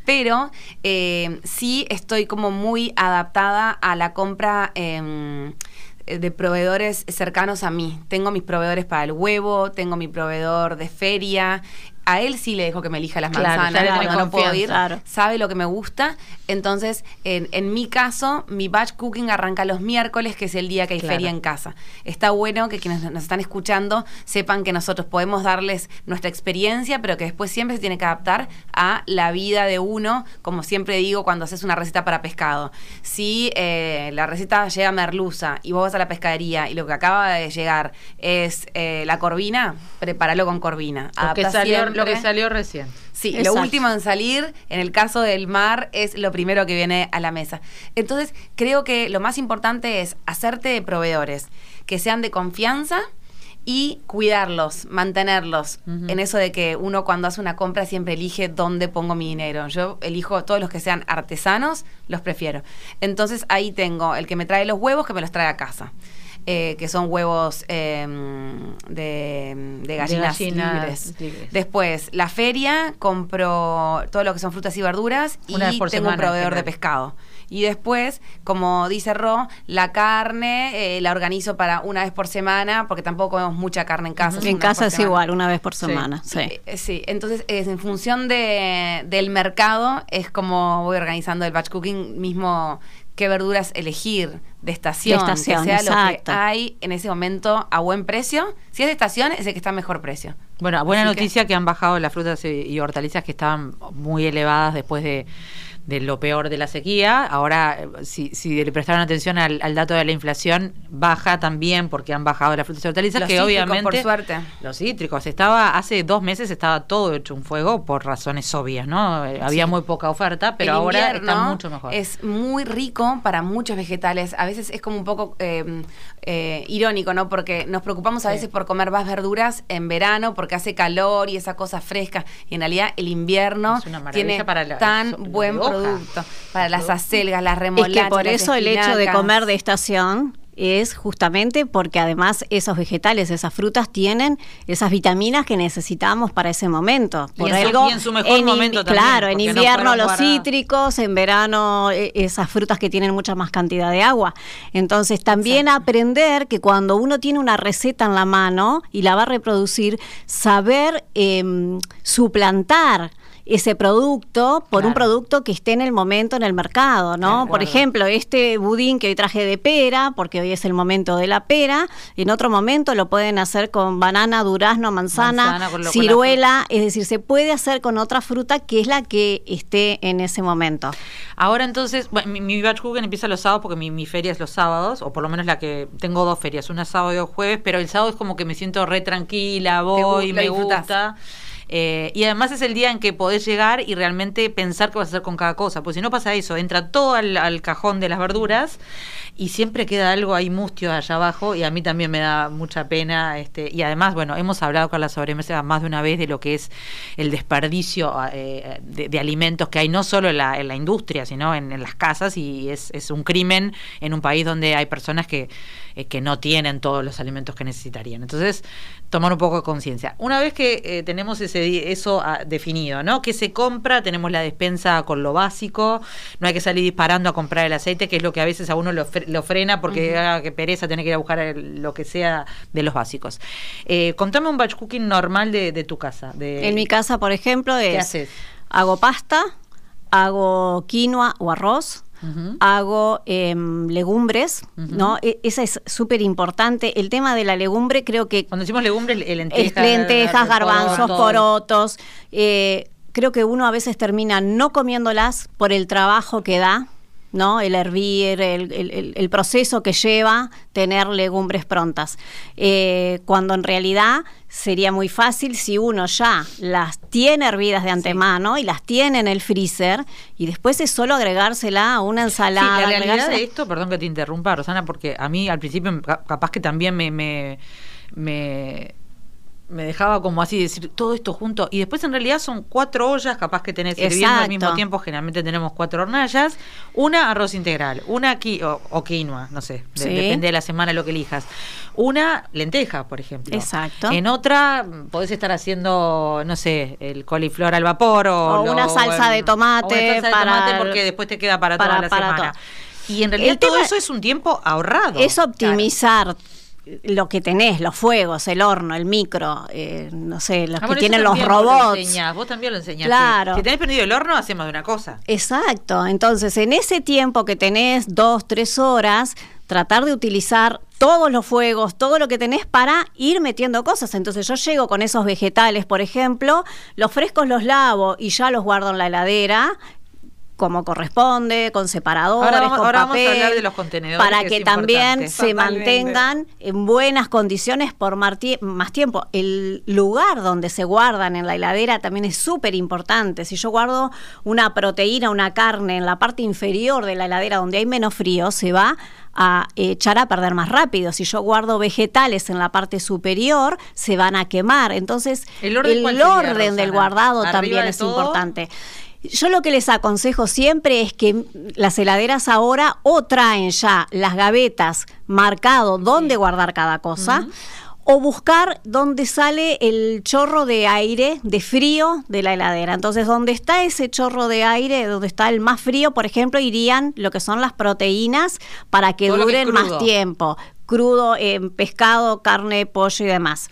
Pero eh, sí estoy como muy adaptada a la compra... Em, de proveedores cercanos a mí. Tengo mis proveedores para el huevo, tengo mi proveedor de feria, a él sí le dejo que me elija las manzanas cuando no puedo ir, sabe lo que me gusta. Entonces, en, mi caso, mi batch cooking arranca los miércoles, que es el día que hay feria en casa. Está bueno que quienes nos están escuchando sepan que nosotros podemos darles nuestra experiencia, pero que después siempre se tiene que adaptar a la vida de uno, como siempre digo cuando haces una receta para pescado. Si eh, la receta llega a merluza y vos vas a la pescadería y lo que acaba de llegar es eh, la corvina, prepáralo con corvina. Adaptación lo que salió recién. Sí, lo último en salir, en el caso del mar, es lo primero que viene a la mesa. Entonces, creo que lo más importante es hacerte de proveedores que sean de confianza y cuidarlos, mantenerlos. En eso de que uno cuando hace una compra siempre elige dónde pongo mi dinero. Yo elijo todos los que sean artesanos, los prefiero. Entonces ahí tengo el que me trae los huevos, que me los trae a casa. Eh, que son huevos em, de, gallinas, libres. Después, la feria, compro todo lo que son frutas y verduras y tengo un proveedor de pescado. Y después, como dice Ro, la carne eh, la organizo para una vez por semana, porque tampoco comemos mucha carne en casa. En casa es igual, una vez por semana. Sí, sí. Eh, entonces es en función de, del mercado, es como voy organizando el batch cooking mismo qué verduras elegir de estación, que sea lo que hay en ese momento a buen precio. Si es de estación, es el que está a mejor precio. Bueno, buena noticia que... que han bajado las frutas y hortalizas que estaban muy elevadas después de de lo peor de la sequía. Ahora, si, si le prestaron atención al, dato de la inflación, baja también porque han bajado las frutas y hortalizas, que obviamente... por suerte. Los cítricos. Estaba, hace dos meses estaba todo hecho un fuego por razones obvias, ¿no? Eh, había muy poca oferta, pero ahora está mucho mejor. Es muy rico para muchos vegetales. A veces es como un poco eh, eh, irónico, ¿no? Porque nos preocupamos a veces por comer más verduras en verano porque hace calor y esa cosa fresca. Y en realidad el invierno tiene para tan buen producto para las acelgas, las remolachas. Es que por eso el hecho de comer de estación es justamente porque además esos vegetales, esas frutas tienen esas vitaminas que necesitamos para ese momento. Por y algo, en su mejor momento también, Claro, en invierno los cítricos, en verano e, esas frutas que tienen mucha más cantidad de agua. Entonces también aprender que cuando uno tiene una receta en la mano y la va a reproducir, saber em, suplantar ese producto por un producto que esté en el momento en el mercado, ¿no? Por ejemplo, este budín que hoy traje de pera, porque hoy es el momento de la pera, en otro momento lo pueden hacer con banana, durazno, manzana, ciruela, es decir, se puede hacer con otra fruta que es la que esté en ese momento. Ahora entonces, bueno, mi, mi batch cooking empieza los sábados porque mi, feria es los sábados, o por lo menos la que tengo dos ferias, una sábado y dos jueves, pero el sábado es como que me siento re tranquila, voy, me gusta. Eh, y además es el día en que podés llegar y realmente pensar qué vas a hacer con cada cosa. Porque si no pasa eso, entra todo al, cajón de las verduras y siempre queda algo ahí mustio allá abajo y a mí también me da mucha pena. Este, y además, bueno, hemos hablado con la sobremesa más de una vez de lo que es el desperdicio eh, de, alimentos que hay no solo en la, industria, sino en, las casas y es, es un crimen en un país donde hay personas que eh, que no tienen todos los alimentos que necesitarían. Entonces, tomar un poco de conciencia. Una vez que eh, tenemos ese, eso ah, definido, ¿no? ¿Qué se compra? Tenemos la despensa con lo básico, no hay que salir disparando a comprar el aceite, que es lo que a veces a uno lo, frena porque uh que pereza tener que ir a buscar lo que sea de los básicos. Eh, contame un batch cooking normal de, tu casa. en mi casa, por ejemplo, es... Hago pasta, hago quinoa o arroz, hago em, legumbres, ¿no? E- esa es súper importante. El tema de la legumbre creo que Cuando decimos legumbres, lentejas, lentejas, garbanzos, porotos. porotos. eh, creo que uno a veces termina no comiéndolas por el trabajo que da, ¿no? El hervir, el, el- proceso que lleva tener legumbres prontas. Eh, cuando en realidad sería muy fácil si uno ya las tiene hervidas de antemano y las tiene en el freezer y después es solo agregársela a una Sí, ensalada. la realidad agregársela- de esto, perdón que te interrumpa, Rosana, porque a mí al principio ca- capaz que también me, me, me, me dejaba como así decir todo esto junto y después en realidad son cuatro ollas capaz que tenés hirviendo al Exacto. mismo tiempo generalmente tenemos cuatro hornallas una arroz integral una qui o, o quinoa no sé de- depende de la semana lo que elijas una lenteja por ejemplo Exacto. en otra podés estar haciendo no sé el coliflor al vapor o, O lo- una salsa el- de tomate o una salsa de para tomate el- porque después te queda para, para- toda la para semana todo. y en realidad El todo eso es un tiempo ahorrado Es optimizar lo que tenés, los fuegos, el horno, el micro, eh, no sé, los Ah, que tienen los lo robots. vos también lo enseñás. Claro. Si tenés prendido el horno, hacemos de una cosa. Exacto, entonces en ese tiempo que tenés dos, tres horas, tratar de utilizar todos los fuegos, todo lo que tenés para ir metiendo cosas. Entonces yo llego con esos vegetales, por ejemplo, los frescos los lavo y ya los guardo en la heladera como corresponde, con separadores, Ahora vamos- con ahora vamos a papel, hablar de los contenedores, para que también importante. se Totalmente. mantengan en buenas condiciones por más tiempo. El lugar donde se guardan en la heladera también es súper importante. Si yo guardo una proteína, una carne en la parte inferior de la heladera donde hay menos frío, se va a echar a perder más rápido. Si yo guardo vegetales en la parte superior, se van a quemar. Entonces, ¿El orden sería, del guardado ¿Arriba también es todo? importante. Yo lo que les aconsejo siempre es que las heladeras ahora o traen ya las gavetas marcado dónde guardar cada cosa. O buscar dónde sale el chorro de aire, de frío de la heladera. Entonces, donde está ese chorro de aire, donde está el más frío, por ejemplo, irían lo que son las proteínas para que Todo duren más tiempo. Crudo, eh, pescado, carne, pollo y demás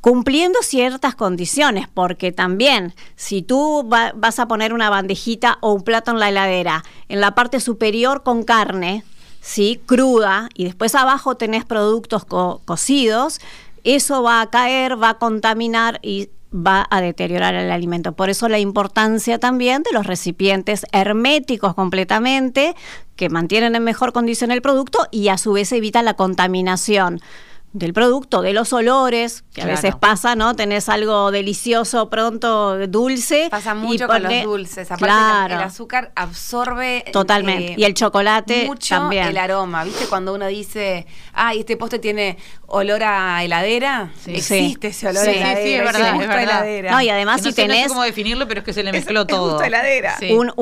cumpliendo ciertas condiciones, porque también si tú va- vas a poner una bandejita o un plato en la heladera, en la parte superior con carne, ¿sí? cruda, y después abajo tenés productos co- cocidos, eso va a caer, va a contaminar y va a deteriorar el alimento. Por eso la importancia también de los recipientes herméticos completamente, que mantienen en mejor condición el producto y a su vez evita la contaminación del producto, de los olores, que Claro. a veces pasa, ¿no? Tenés algo delicioso pronto, dulce. Pasa y mucho con pone- los dulces. Aparte, claro. el azúcar absorbe. Totalmente. eh, Y el chocolate mucho también. el aroma. ¿Viste cuando uno dice, ay, este postre tiene olor a heladera? Sí. Existe ese olor Sí, a sí, sí, heladera. es verdad, es gusto a verdad. heladera. No, y además Que si no sé, no sé tenés cómo definirlo, pero es que se le Es- mezcló es todo. justo heladera. Sí. un,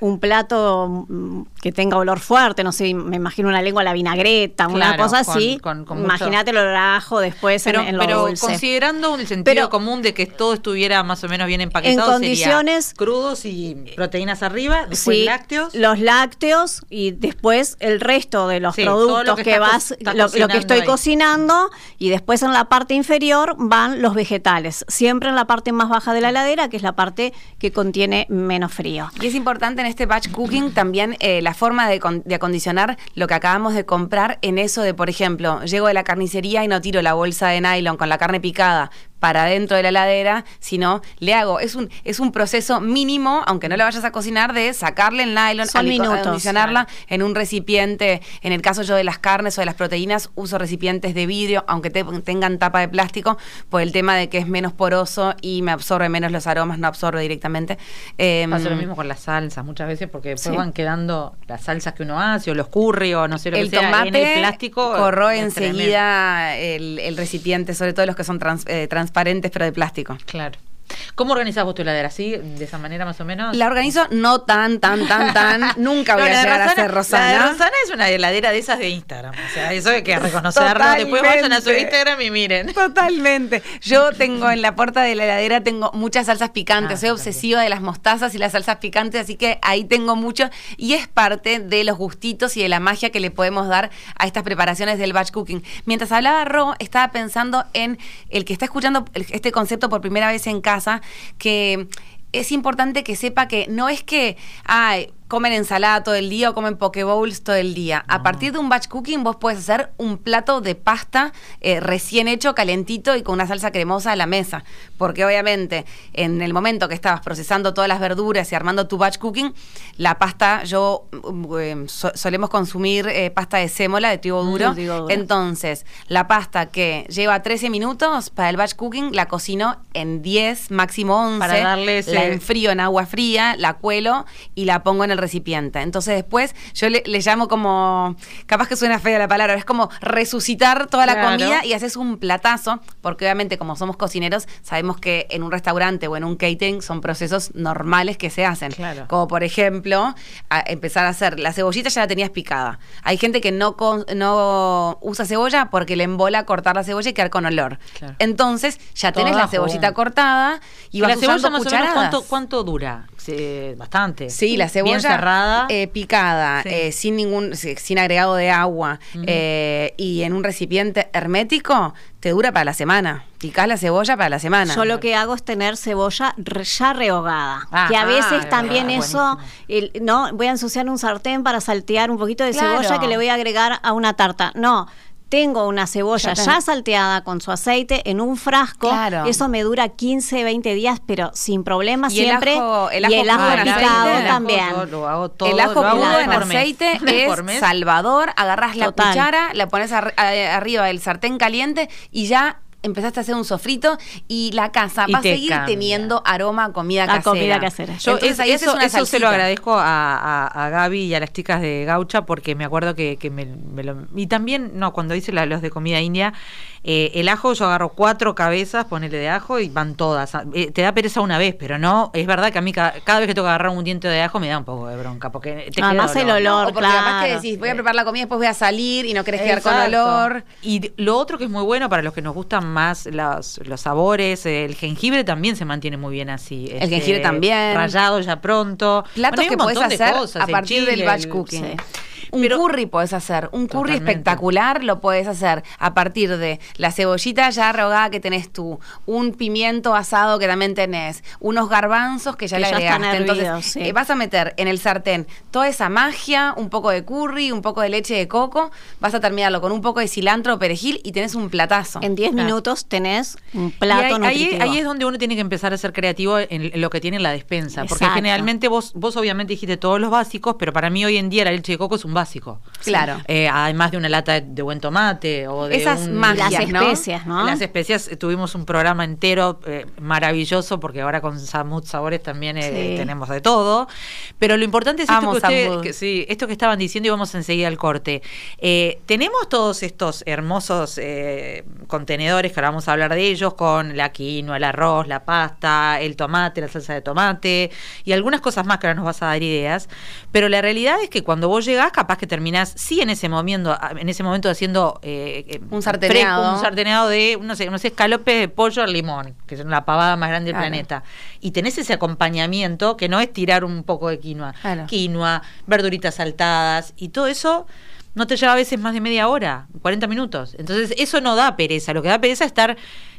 un plato mm, que tenga olor fuerte, no sé, me imagino una lengua a la vinagreta, una cosa con- así. con- con mucho- Imagínate el olor a ajo después en- Pero, en, lo pero dulce. considerando el sentido Pero- común de que todo estuviera más o menos bien empaquetado, En condiciones- sería crudos y proteínas arriba, después Sí, lácteos. Los lácteos y después el resto de los Sí, productos lo que vas, lo, lo que estoy ahí. cocinando y después en la parte inferior van los vegetales, siempre en la parte más baja de la heladera, que es la parte que contiene menos frío. Y es importante en este batch cooking también eh, la forma de, de acondicionar lo que acabamos de comprar en eso de, por ejemplo, llego de la carnicería y no tiro la bolsa de nylon con la carne picada para dentro de la heladera, sino le hago, es un, es un proceso mínimo, aunque no la vayas a cocinar, de sacarle el nylon, Son minutos, acondicionarla en un recipiente, en el caso yo de las carnes o de las proteínas, uso recipientes de vidrio, aunque te- tengan tapa de plástico, por el tema de que es menos poroso y me absorbe menos los aromas, no absorbe directamente. Em, Pasa lo mismo con las salsas muchas veces porque después Sí. van quedando las salsas que uno hace o los curry o no sé lo el que sea tomate en el plástico. corroe enseguida el, el recipiente, sobre todo los que son trans- eh, transparentes pero de plástico. Claro. ¿Cómo organizás vos tu heladera? ¿Así? ¿De esa manera más o menos? La organizo no tan, tan, tan, tan. Nunca voy No, a llegar a Rosana- ser La de Rosana. Rosana es una heladera de esas de Instagram. O sea, eso hay que reconocerlo. Después vayan a su. Instagram y miren. Totalmente. Yo tengo en la puerta de la heladera tengo muchas salsas picantes. Ah, Soy obsesiva de las mostazas y las salsas picantes, así que ahí tengo mucho y es parte de los gustitos y de la magia que le podemos dar a estas preparaciones del batch cooking. Mientras hablaba Ro, estaba pensando en el que está escuchando este concepto por primera vez en casa, que es importante que sepa que no es que, ay, comen ensalada todo el día o comen poke bowls todo el día. A partir de un batch cooking vos puedes hacer un plato de pasta eh, recién hecho, calentito y con una salsa cremosa a la mesa. Porque obviamente en el momento que estabas procesando todas las verduras y armando tu batch cooking, la pasta, yo mm, eh, so- solemos consumir eh, pasta de sémola, de trigo Mm, duro. de trigo duro. Entonces, la pasta que lleva 13 minutos para el batch cooking la cocino en 10, máximo 11. Para darle ese- La enfrío en agua fría, la cuelo y la pongo en el recipiente. Entonces después yo le, le llamo como, capaz que suena fea la palabra, es como resucitar toda la Claro. comida y haces un platazo, porque obviamente como somos cocineros sabemos que en un restaurante o en un catering son procesos normales que se hacen. Claro. Como por ejemplo, a empezar a hacer, la cebollita ya la tenías picada. Hay gente que no, con- no usa cebolla porque le embola cortar la cebolla y quedar con olor. Claro. Entonces ya tenés Toda la cebollita junta. cortada y ¿Y vas la cebolla usando más o menos cucharadas. cuánto, cuánto dura? Sí, bastante. Sí, la cebolla Bien cerrada. eh, picada, Sí. eh, sin ningún, si- sin agregado de agua eh, y en un recipiente hermético, te dura para la semana. Picás la cebolla para la semana. Yo lo que hago es tener cebolla re- ya rehogada. Ah, que a ah, veces ah, también eso, el- no, voy a ensuciar un sartén para saltear un poquito de Claro. cebolla que le voy a agregar a una tarta. No. Tengo una cebolla Ya salteada con su aceite en un frasco. Claro. Eso me dura 15, 20 días, pero sin problema Y el siempre. ajo- el y ajo el ajo crudo en picado aceite, el ajo también. todo, lo hago todo, el ajo lo hago crudo una en aceite es salvador, agarras la cuchara, la pones ar- a- arriba del sartén caliente y ya empezaste a hacer un sofrito y la casa Y va a seguir cambia. teniendo aroma a comida A casera. comida casera. Yo Entonces es- ahí haces eso, eso se lo agradezco a, a, a Gaby y a las chicas de Gaucha porque me acuerdo que, que me, me lo... Y también, no, cuando hice la- los de comida india, eh, el ajo yo agarro cuatro cabezas, ponele de ajo y van todas. Ah, eh, te da pereza una vez, pero no, es verdad que a mí cada, cada vez que tengo que agarrar un diente de ajo me da un poco de bronca porque te Además queda el olor. olor. o porque capaz que claro. decís, voy a preparar la comida, después voy a salir y no querés quedar con olor. Y lo otro que es muy bueno para los que nos gustan más los, los sabores, el jengibre también se mantiene muy bien así. este, El jengibre también. Rayado ya pronto. Platos Bueno, que de hacer cosas, a el partir del chile, batch el- cooking. sí. Un Pero- curry podés hacer, un curry Totalmente. espectacular lo podés hacer a partir de la cebollita ya rehogada que tenés tú, un pimiento asado que también tenés, unos garbanzos que ya Que le ya están agregaste. Entonces hervidos, sí. eh, vas a meter en el sartén toda esa magia, un poco de curry, un poco de leche de coco, vas a terminarlo con un poco de cilantro o perejil y tenés un platazo. En 10 Claro. minutos tenés un Y plato ahí, ahí- es donde uno tiene que empezar a ser creativo en, en lo que tiene en la despensa. Porque generalmente vos, vos obviamente dijiste todos los básicos, pero para mí hoy en día la leche de coco es un básico. Claro. Eh, además de una lata de buen tomate o de Esas un- magias, Las especias, ¿no? Las especias, eh, tuvimos un programa entero eh, maravilloso porque ahora con Samut Sabores también eh, Sí. tenemos de todo. Pero lo importante es esto que, sí, esto que estaban diciendo y vamos enseguida al corte. Tenemos todos estos hermosos contenedores que ahora vamos a hablar de ellos con la quinoa, el arroz, la pasta, el tomate, la salsa de tomate y algunas cosas más que ahora nos vas a dar ideas. Pero la realidad es que cuando vos llegás, capaz que terminás, sí, en ese momento, en ese momento haciendo eh, eh, Un sarteneado. fresco, un sarteneado de, no sé, unos escalopes de pollo al limón, que son la pavada más grande del planeta. Y tenés ese acompañamiento que no es tirar un poco de quinoa. Claro. Quinoa, verduritas saltadas y todo eso no te lleva a veces más de media hora, 40 minutos. Entonces, eso no da pereza. Lo que da pereza es estar,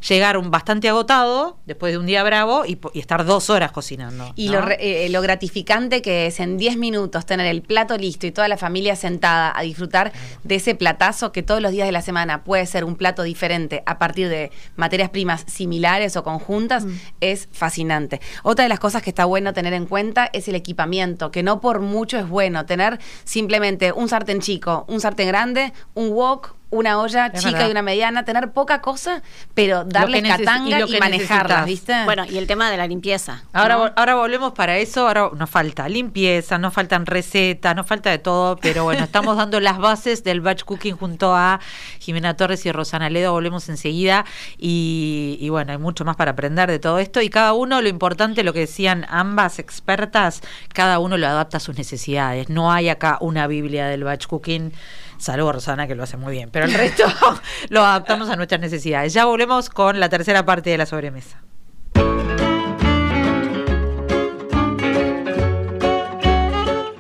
llegar un bastante agotado después de un día bravo y, estar dos horas cocinando. Y ¿no? lo, re- eh, lo gratificante que es en 10 minutos tener el plato listo y toda la familia sentada a disfrutar de ese platazo que todos los días de la semana puede ser un plato diferente a partir de materias primas similares o conjuntas es fascinante. Otra de las cosas que está bueno tener en cuenta es el equipamiento, que no por mucho es bueno tener simplemente un sartén chico, un sartén grande, un wok, una olla Es chica verdad. y una mediana, tener poca cosa, pero darle y catanga y, que manejarla, necesitas. ¿viste? Bueno, y el tema de la limpieza. Ahora, ¿no? vol- ahora volvemos para eso, ahora nos falta limpieza, nos faltan recetas, nos falta de todo, pero bueno, estamos dando las bases del batch cooking junto a Jimena Torres y Rosana Ledo, volvemos enseguida y, y bueno, hay mucho más para aprender de todo esto y cada uno, lo importante, lo que decían ambas expertas, cada uno lo adapta a sus necesidades, no hay acá una biblia del batch cooking. Salvo Rosana que lo hace muy bien, pero el resto lo adaptamos a nuestras necesidades. Ya volvemos con la tercera parte de la sobremesa.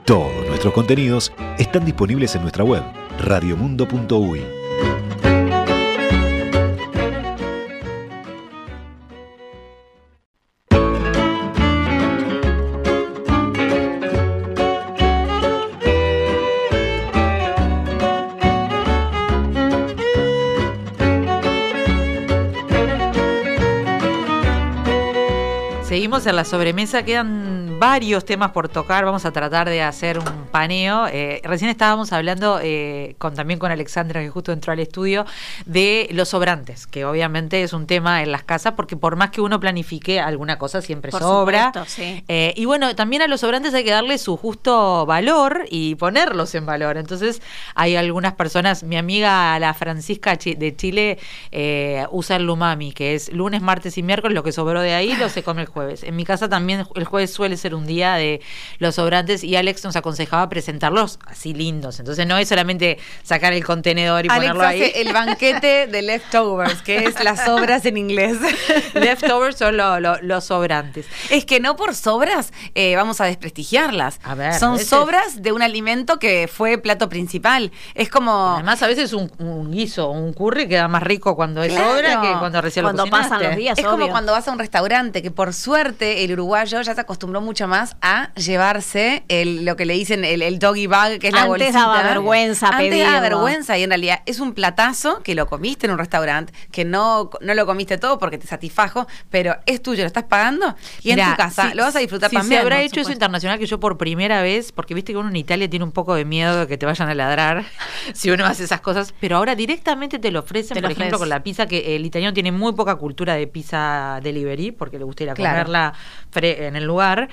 Todos nuestros contenidos están disponibles en nuestra web, radiomundo.uy. Seguimos en la sobremesa, quedan varios temas por tocar, vamos a tratar de hacer un paneo. Eh, recién estábamos hablando eh, con, también con Alexandra, que justo entró al estudio, de los sobrantes, que obviamente es un tema en las casas, porque por más que uno planifique alguna cosa, siempre Por sobra. supuesto, sí. Eh, y bueno, también a los sobrantes hay que darle su justo valor y ponerlos en valor. Entonces, hay algunas personas, mi amiga la Francisca de Chile eh, usa el lumami, que es lunes, martes y miércoles, lo que sobró de ahí lo se come el jueves. En mi casa también el jueves suele ser un día de los sobrantes y Alex nos aconsejaba presentarlos así lindos. Entonces, no es solamente sacar el contenedor y Alex ponerlo ahí. hace el banquete de leftovers, que es las sobras en inglés. Leftovers son lo- lo- los sobrantes. Es que no por sobras eh, vamos a desprestigiarlas. A ver, Son veces- sobras de un alimento que fue plato principal. Es como. Además, a veces un, un guiso o un curry queda más rico cuando es Claro. sobra que cuando recién Cuando lo cocinaste. pasan los días. es como cuando vas a un restaurante, que por suerte el uruguayo ya se acostumbró mucho más a llevarse el, lo que le dicen el, el doggy bag, que es la Antes bolsita. daba vergüenza Antes daba vergüenza y en realidad es un platazo que lo comiste en un restaurante, que no, no lo comiste todo porque te satisfajo, pero es tuyo, lo estás pagando y en tu casa si- lo vas a disfrutar si también. se habrá hecho eso internacional que yo por primera vez, porque viste que uno en Italia tiene un poco de miedo de que te vayan a ladrar si uno hace esas cosas, pero ahora directamente te lo ofrecen, Te lo por ejemplo, con la pizza, que el italiano tiene muy poca cultura de pizza delivery, porque le gusta ir a Claro. comerla en el lugar.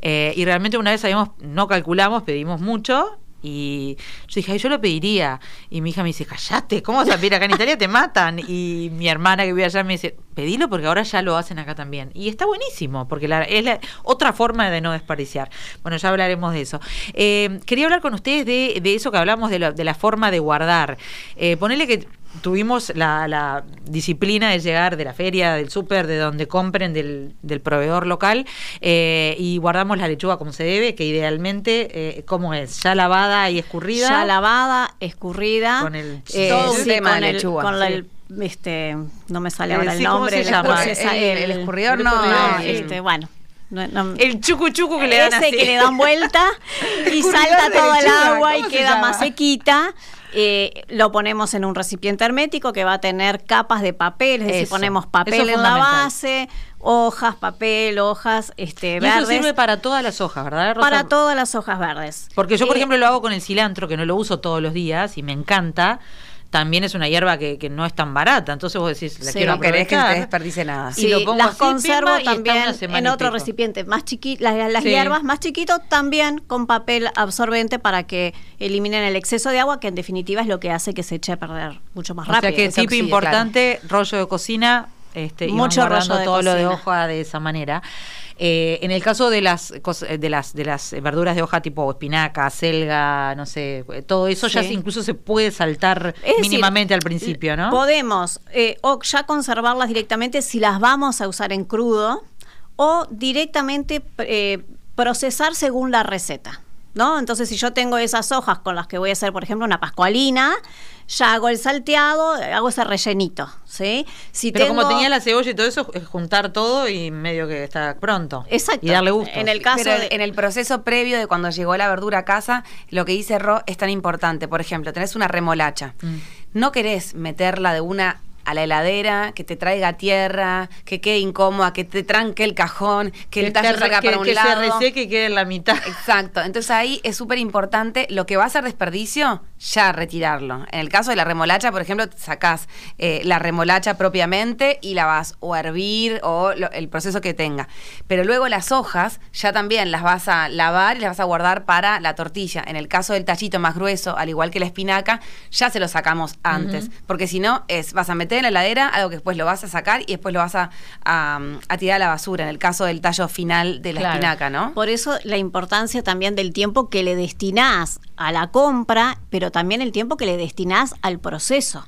Eh, y realmente una vez habíamos, no calculamos, pedimos mucho. Y yo dije, "Ay, yo lo pediría. Y mi hija me dice, callate, ¿cómo vas a pedir acá en Italia? Te matan. Y mi hermana que vive allá me dice, pedilo porque ahora ya lo hacen acá también. Y está buenísimo, porque es la- otra forma de no desperdiciar. Bueno, ya hablaremos de eso. Eh, quería hablar con ustedes de, de eso que hablamos de, lo- de la forma de guardar. Eh, ponele que tuvimos la, la disciplina de llegar de la feria, del súper, de donde compren, del, del proveedor local, eh, y guardamos la lechuga como se debe, que idealmente, eh, ¿cómo es? Ya lavada y escurrida. Ya lavada, escurrida. Con el- Todo un tema con de el- lechuga, Con la- sí. el, este, no me sale Eh, ahora sí, el ¿cómo nombre. se llama? El- el escurridor, el no, escurridor, no, sí. este, bueno. no- no- El chucu chucu que le dan ese así. que le dan vuelta y salta todo el agua y ¿cómo se queda más sequita. Eh, lo ponemos en un recipiente hermético que va a tener capas de papel, es decir, Eso, ponemos eso papel en la base, hojas, papel, hojas este, Y eso verdes. sirve para todas las hojas, ¿verdad, Rosa? para todas las hojas verdes. Porque yo, por Eh, ejemplo, lo hago con el cilantro, que no lo uso todos los días y me encanta. También es una hierba que, que no es tan barata, entonces vos decís, la Sí, quiero no querés que se desperdicie nada. Y lo pongo las así, conservo pimba, también en otro recipiente más chiquito, las, las Sí. hierbas más chiquitos también con papel absorbente para que eliminen el exceso de agua, que en definitiva es lo que hace que se eche a perder mucho más O rápido. sea que tip importante, rollo de cocina, este, y Mucho rollo de todo lo de hoja de esa manera. Eh, en el caso de las cos- de las de las verduras de hoja tipo espinaca, selga, no sé, todo eso ya se- incluso se puede saltar Es decir, mínimamente al principio, ¿no? Podemos eh, o ya conservarlas directamente si las vamos a usar en crudo o directamente eh, procesar según la receta. ¿No? Entonces, si yo tengo esas hojas con las que voy a hacer, por ejemplo, una pascualina, ya hago el salteado, hago ese rellenito, ¿sí? Si Pero como tenía la cebolla y todo eso, es juntar todo y medio que está pronto. Exacto. Y darle gusto. En el caso Pero de- en el proceso previo de cuando llegó la verdura a casa, lo que dice Ro es tan importante. Por ejemplo, tenés una remolacha. Mm. No querés meterla de una a la heladera, que te traiga tierra, que quede incómoda, que te tranque el cajón, que, el tallo te- salga que- para un que lado. se reseque y quede en la mitad. Exacto, entonces ahí es súper importante lo que va a ser desperdicio, ya retirarlo. En el caso de la remolacha, por ejemplo, sacás eh, la remolacha propiamente y la vas o a hervir o lo- el proceso que tenga. Pero luego las hojas ya también las vas a lavar y las vas a guardar para la tortilla. En el caso del tallito más grueso, al igual que la espinaca, ya se lo sacamos antes. Porque si no, es vas a meter en la heladera algo que después lo vas a sacar y después lo vas a, a- a tirar a la basura. En el caso del tallo final de la Claro. espinaca, ¿no? Por eso la importancia también del tiempo que le destinás a la compra, pero también el tiempo que le destinás al proceso.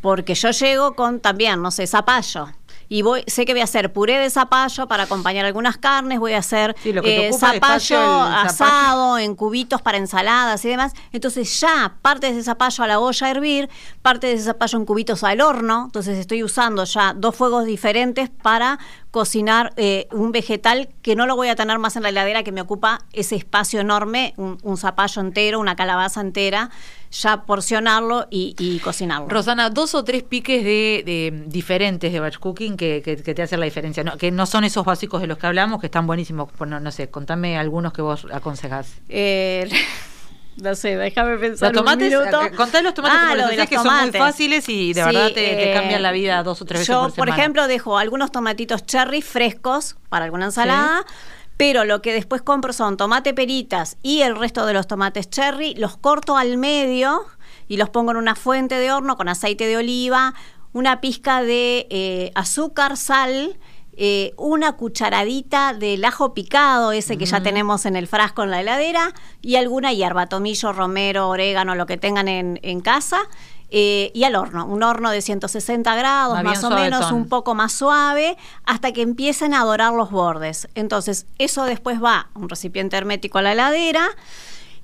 Porque yo llego con también, no sé, zapallo. Y voy, sé que voy a hacer puré de zapallo para acompañar algunas carnes, voy a hacer Sí, eh, zapallo asado en cubitos para ensaladas y demás. Entonces ya parte de ese zapallo a la olla a hervir, parte de ese zapallo en cubitos al horno. Entonces estoy usando ya dos fuegos diferentes para cocinar eh, un vegetal que no lo voy a tener más en la heladera, que me ocupa ese espacio enorme, un, un zapallo entero, una calabaza entera. Ya porcionarlo y, y cocinarlo. Rosana, dos o tres piques de, de diferentes de batch cooking que, que- que te hacen la diferencia, no, que no son esos básicos de los que hablamos, que están buenísimos. Pues no, no sé, contame algunos que vos aconsejás. Eh, no sé, déjame pensar Los tomates, un minuto. eh, contá los tomates Ah, como lo los de los que son muy fáciles y de Sí, verdad te, te eh, cambian la vida dos o tres veces Yo, por por, semana. ejemplo, dejo algunos tomatitos cherry frescos para alguna ensalada. Pero lo que después compro son tomate peritas y el resto de los tomates cherry, los corto al medio y los pongo en una fuente de horno con aceite de oliva, una pizca de eh, azúcar, sal, eh, una cucharadita del ajo picado, ese que ya tenemos en el frasco en la heladera, y alguna hierba, tomillo, romero, orégano, lo que tengan en, en casa. Eh, y al horno, un horno de 160 grados, Más o menos, un poco más suave, hasta que empiecen a dorar los bordes. Entonces, eso después va a un recipiente hermético a la heladera.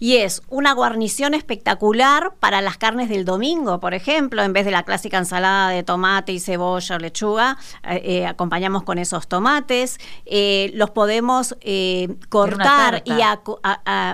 Y es una guarnición espectacular para las carnes del domingo, por ejemplo, en vez de la clásica ensalada de tomate y cebolla o lechuga, eh, eh, acompañamos con esos tomates. Eh, los podemos cortar y a-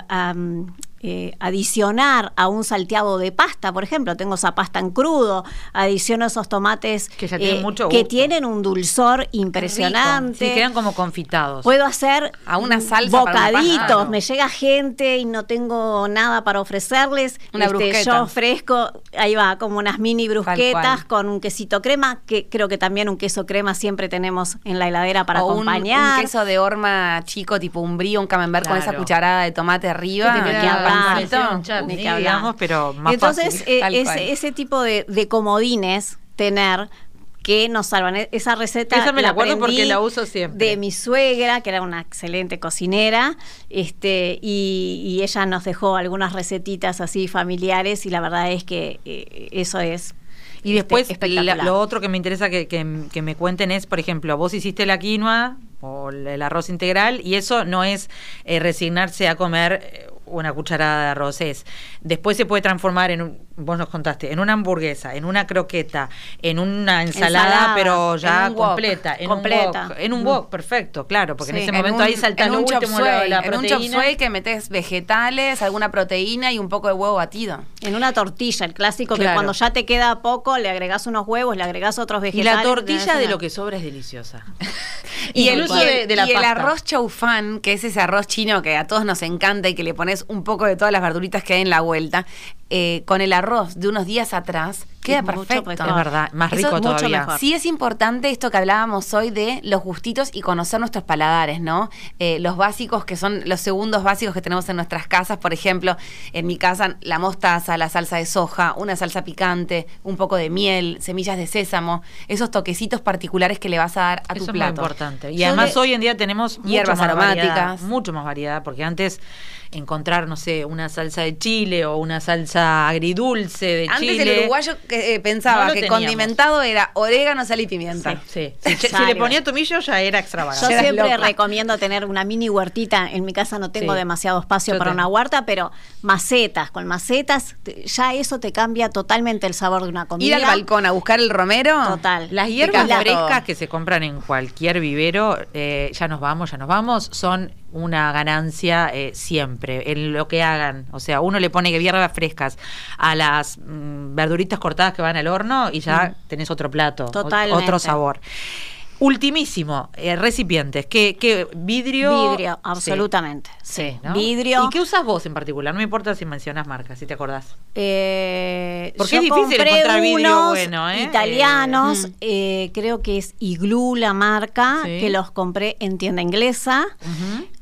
a, mm, eh, adicionar a un salteado de pasta, por ejemplo, tengo esa pasta en crudo, adiciono esos tomates Que ya tienen mucho que gusto. tienen un dulzor impresionante. Sí, quedan como confitados. Puedo hacer A una salsa para una bocaditos, me llega gente y no tengo nada para ofrecerles. Una Este, brusqueta. Yo ofrezco, ahí va, como unas mini brusquetas con un quesito crema, que creo que también un queso crema siempre tenemos en la heladera para o acompañar. un queso de horma chico, tipo un brie, un camembert con esa cucharada de tomate arriba. Que Ni que hablar. digamos, pero más Entonces, fácil. eh, ese, tipo de, de comodines tener que nos salvan. E- Esa receta Esa me la acuerdo porque la uso siempre. De mi suegra, que era una excelente cocinera, este, y, y ella nos dejó algunas recetitas así familiares, y la verdad es que eh, eso es. Y este, después, la- lo otro que me interesa que, que- que me cuenten es, por ejemplo, vos hiciste la quinoa o el arroz integral y eso no es eh, resignarse a comer eh, una cucharada de arroz, es. Después se puede transformar en, un, vos nos contaste, en una hamburguesa, en una croqueta, en una ensalada, Ensalada, pero ya en un wok. completa, en Completa. un wok, en un wok, perfecto, claro, porque en ese En momento un- ahí saltás en lo un chop último, la, suey, la En un chop suey que metes vegetales, alguna proteína y un poco de huevo batido. En una tortilla, el clásico Claro. que cuando ya te queda poco, le agregás unos huevos, le agregás otros y vegetales. la tortilla de una- lo que sobra es deliciosa. Y el, y de, de la y el arroz chow fan, que es ese arroz chino que a todos nos encanta y que le pones un poco de todas las verduritas que hay en la vuelta, eh, con el arroz de unos días atrás, queda mucho perfecto. mejor. Es verdad, más Eso rico es mucho todavía. mejor. Sí es importante esto que hablábamos hoy de los gustitos y conocer nuestros paladares, ¿no? Eh, los básicos que son los segundos básicos que tenemos en nuestras casas, por ejemplo, en mi casa la mostaza, la salsa de soja, una salsa picante, un poco de miel, semillas de sésamo, esos toquecitos particulares que le vas a dar a Eso tu es muy plato. importante. Y Yo además hoy en día tenemos mucho Hierbas más aromáticas. variedad, mucho más variedad, porque antes encontrar, no sé, una salsa de chile o una salsa agridulce de Antes chile. el uruguayo que, eh, pensaba No lo que teníamos. condimentado era orégano, sal y pimienta. Sí, sí. Si, le ponía tomillo ya era Yo extravagante. Eras siempre loca. recomiendo tener una mini huertita. En mi casa no tengo Sí. demasiado espacio Yo para tengo. una huerta, pero macetas. Con macetas, ya eso te cambia totalmente el sabor de una comida. Ir al balcón a buscar el romero. Total. Las hierbas frescas todo. que se compran en cualquier vivero, eh, ya nos vamos, ya nos vamos, son una ganancia eh, siempre en lo que hagan. O sea, uno le pone que hierbas frescas a las mm, verduritas cortadas que van al horno y ya tenés otro plato, Totalmente. otro sabor. Ultimísimo, eh, recipientes. ¿Qué, qué vidrio? Vidrio, absolutamente. Sí, Sí, ¿no? Vidrio. ¿Y qué usas vos en particular? No me importa si mencionas marcas, si te acordás. Eh, Porque es difícil compré encontrar vidrio bueno, ¿eh? Italianos, Mm. eh, creo que es Igloo la marca, Sí. que los compré en tienda inglesa.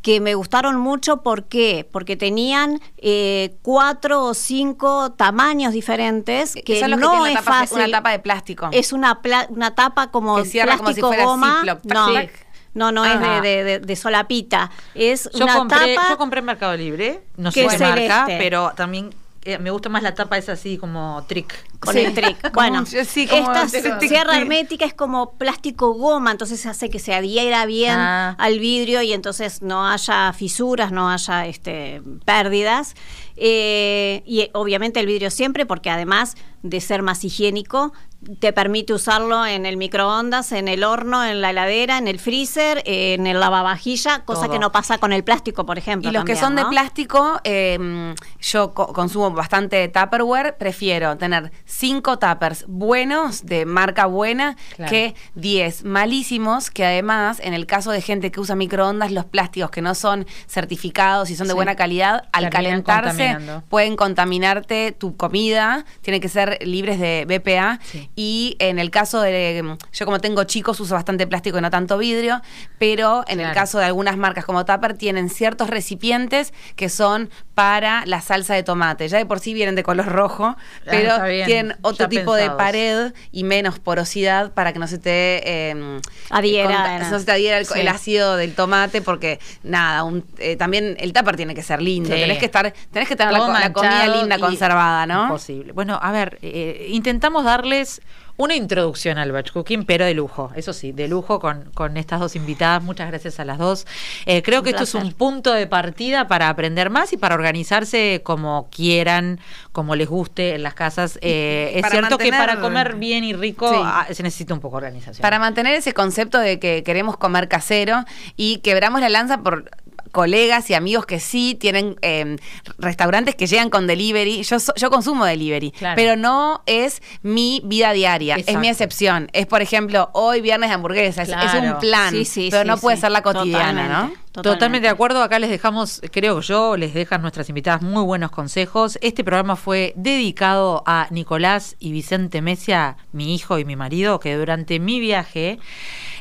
Que me gustaron mucho, ¿por qué? Porque tenían eh, cuatro o cinco tamaños diferentes, que son los que no tienen es una tapa, fácil. una tapa de plástico. Es una, pla- una tapa como Que como si plástico fuera goma. Ziploc, tac, no, tac. no, no es de, de- de- de solapita. Es Yo una compré, tapa. yo compré en Mercado Libre, no que sé es qué marca, celeste. pero también eh, me gusta más la tapa esa así como trick. Con Sí. el trick. Bueno, sí, esta sierra tic. hermética es como plástico goma, entonces hace que se adhiera bien Ah. al vidrio y entonces no haya fisuras, no haya este, pérdidas. Eh, y obviamente el vidrio siempre, porque además de ser más higiénico, te permite usarlo en el microondas, en el horno, en la heladera, en el freezer, en el lavavajilla, cosa Todo. que no pasa con el plástico, por ejemplo. Y los que son de plástico, eh, yo co- consumo bastante Tupperware. Prefiero tener cinco tuppers buenos, de marca buena, Claro. que 10 malísimos, que además, en el caso de gente que usa microondas, los plásticos que no son certificados y son de Sí. buena calidad, al Terminan calentarse pueden contaminarte tu comida. Tienen que ser libres de BPA. Sí. Y en el caso de. Yo, como tengo chicos, uso bastante plástico y no tanto vidrio. Pero en el caso de algunas marcas como Tupper, tienen ciertos recipientes que son para la salsa de tomate. Ya de por sí vienen de color rojo, pero Ah, está otro tipo de pared y menos porosidad para que no se te. eh, Adhiera, no se te adhiera el, Sí. el ácido del tomate, porque nada, un- eh, también el Tupper tiene que ser lindo. Sí. Tenés que estar, tenés que tener la, comida linda, conservada, ¿no? Imposible. Bueno, a ver, eh, intentamos darles una introducción al batch cooking, pero de lujo, eso sí, de lujo con, con estas dos invitadas. Muchas gracias a las dos. Eh, creo Un que esto es un punto de partida para aprender más y para organizarse como quieran, como les guste en las casas. Eh, es cierto que para comer bien y rico Sí. ah, se necesita un poco de organización. Para mantener ese concepto de que queremos comer casero y quebramos la lanza por colegas y amigos que sí tienen eh, restaurantes que llegan con delivery. Yo, so- yo consumo delivery, Claro. pero no es mi vida diaria, es mi excepción. Es, por ejemplo, hoy viernes de hamburguesa, es, un plan, Sí, sí, pero sí, no puede sí. ser la cotidiana, Totalmente. ¿no? Totalmente. de acuerdo, acá les dejamos, creo yo, les dejan nuestras invitadas muy buenos consejos. Este programa fue dedicado a Nicolás y Vicente Mesia, mi hijo y mi marido, que durante mi viaje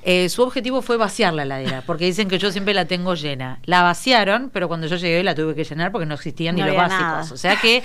eh, su objetivo fue vaciar la heladera, porque dicen que yo siempre la tengo llena. La vaciaron, pero cuando yo llegué la tuve que llenar porque no existían No ni los básicos. nada. O sea que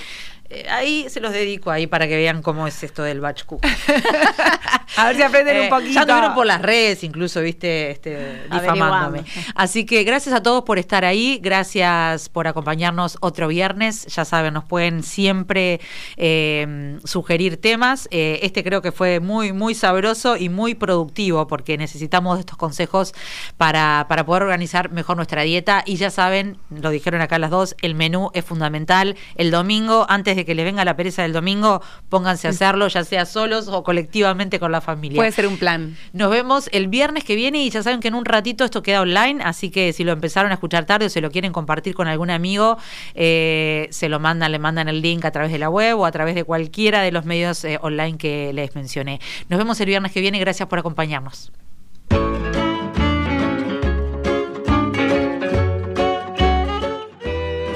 eh, ahí se los dedico ahí para que vean cómo es esto del batch cook. A ver si aprenden Eh, un poquito. Ya tuvieron por las redes, incluso, viste, este, difamándome. Así que gracias a todos por estar ahí, gracias por acompañarnos otro viernes. Ya saben, nos pueden siempre eh, sugerir temas. Eh, este creo que fue muy, muy sabroso y muy productivo porque necesitamos estos consejos para, para poder organizar mejor nuestra dieta. Y ya saben, lo dijeron acá las dos, el menú es fundamental. El domingo, antes de que les venga la pereza del domingo, pónganse a hacerlo, ya sea solos o colectivamente con la familia. Puede ser un plan. Nos vemos el viernes que viene y ya saben que en un ratito esto queda online, así que si lo empezaron a escuchar tarde o se lo quieren compartir con algún amigo, eh, se lo mandan, le mandan el link a través de la web o a través de cualquiera de los medios eh, online que les mencioné. Nos vemos el viernes que viene, gracias por acompañarnos.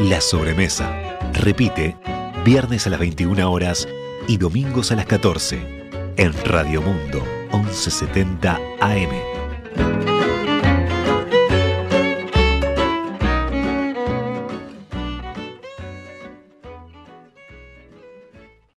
La sobremesa. Repite, viernes a las 21 horas y domingos a las 14, en Radio Mundo 1170 AM.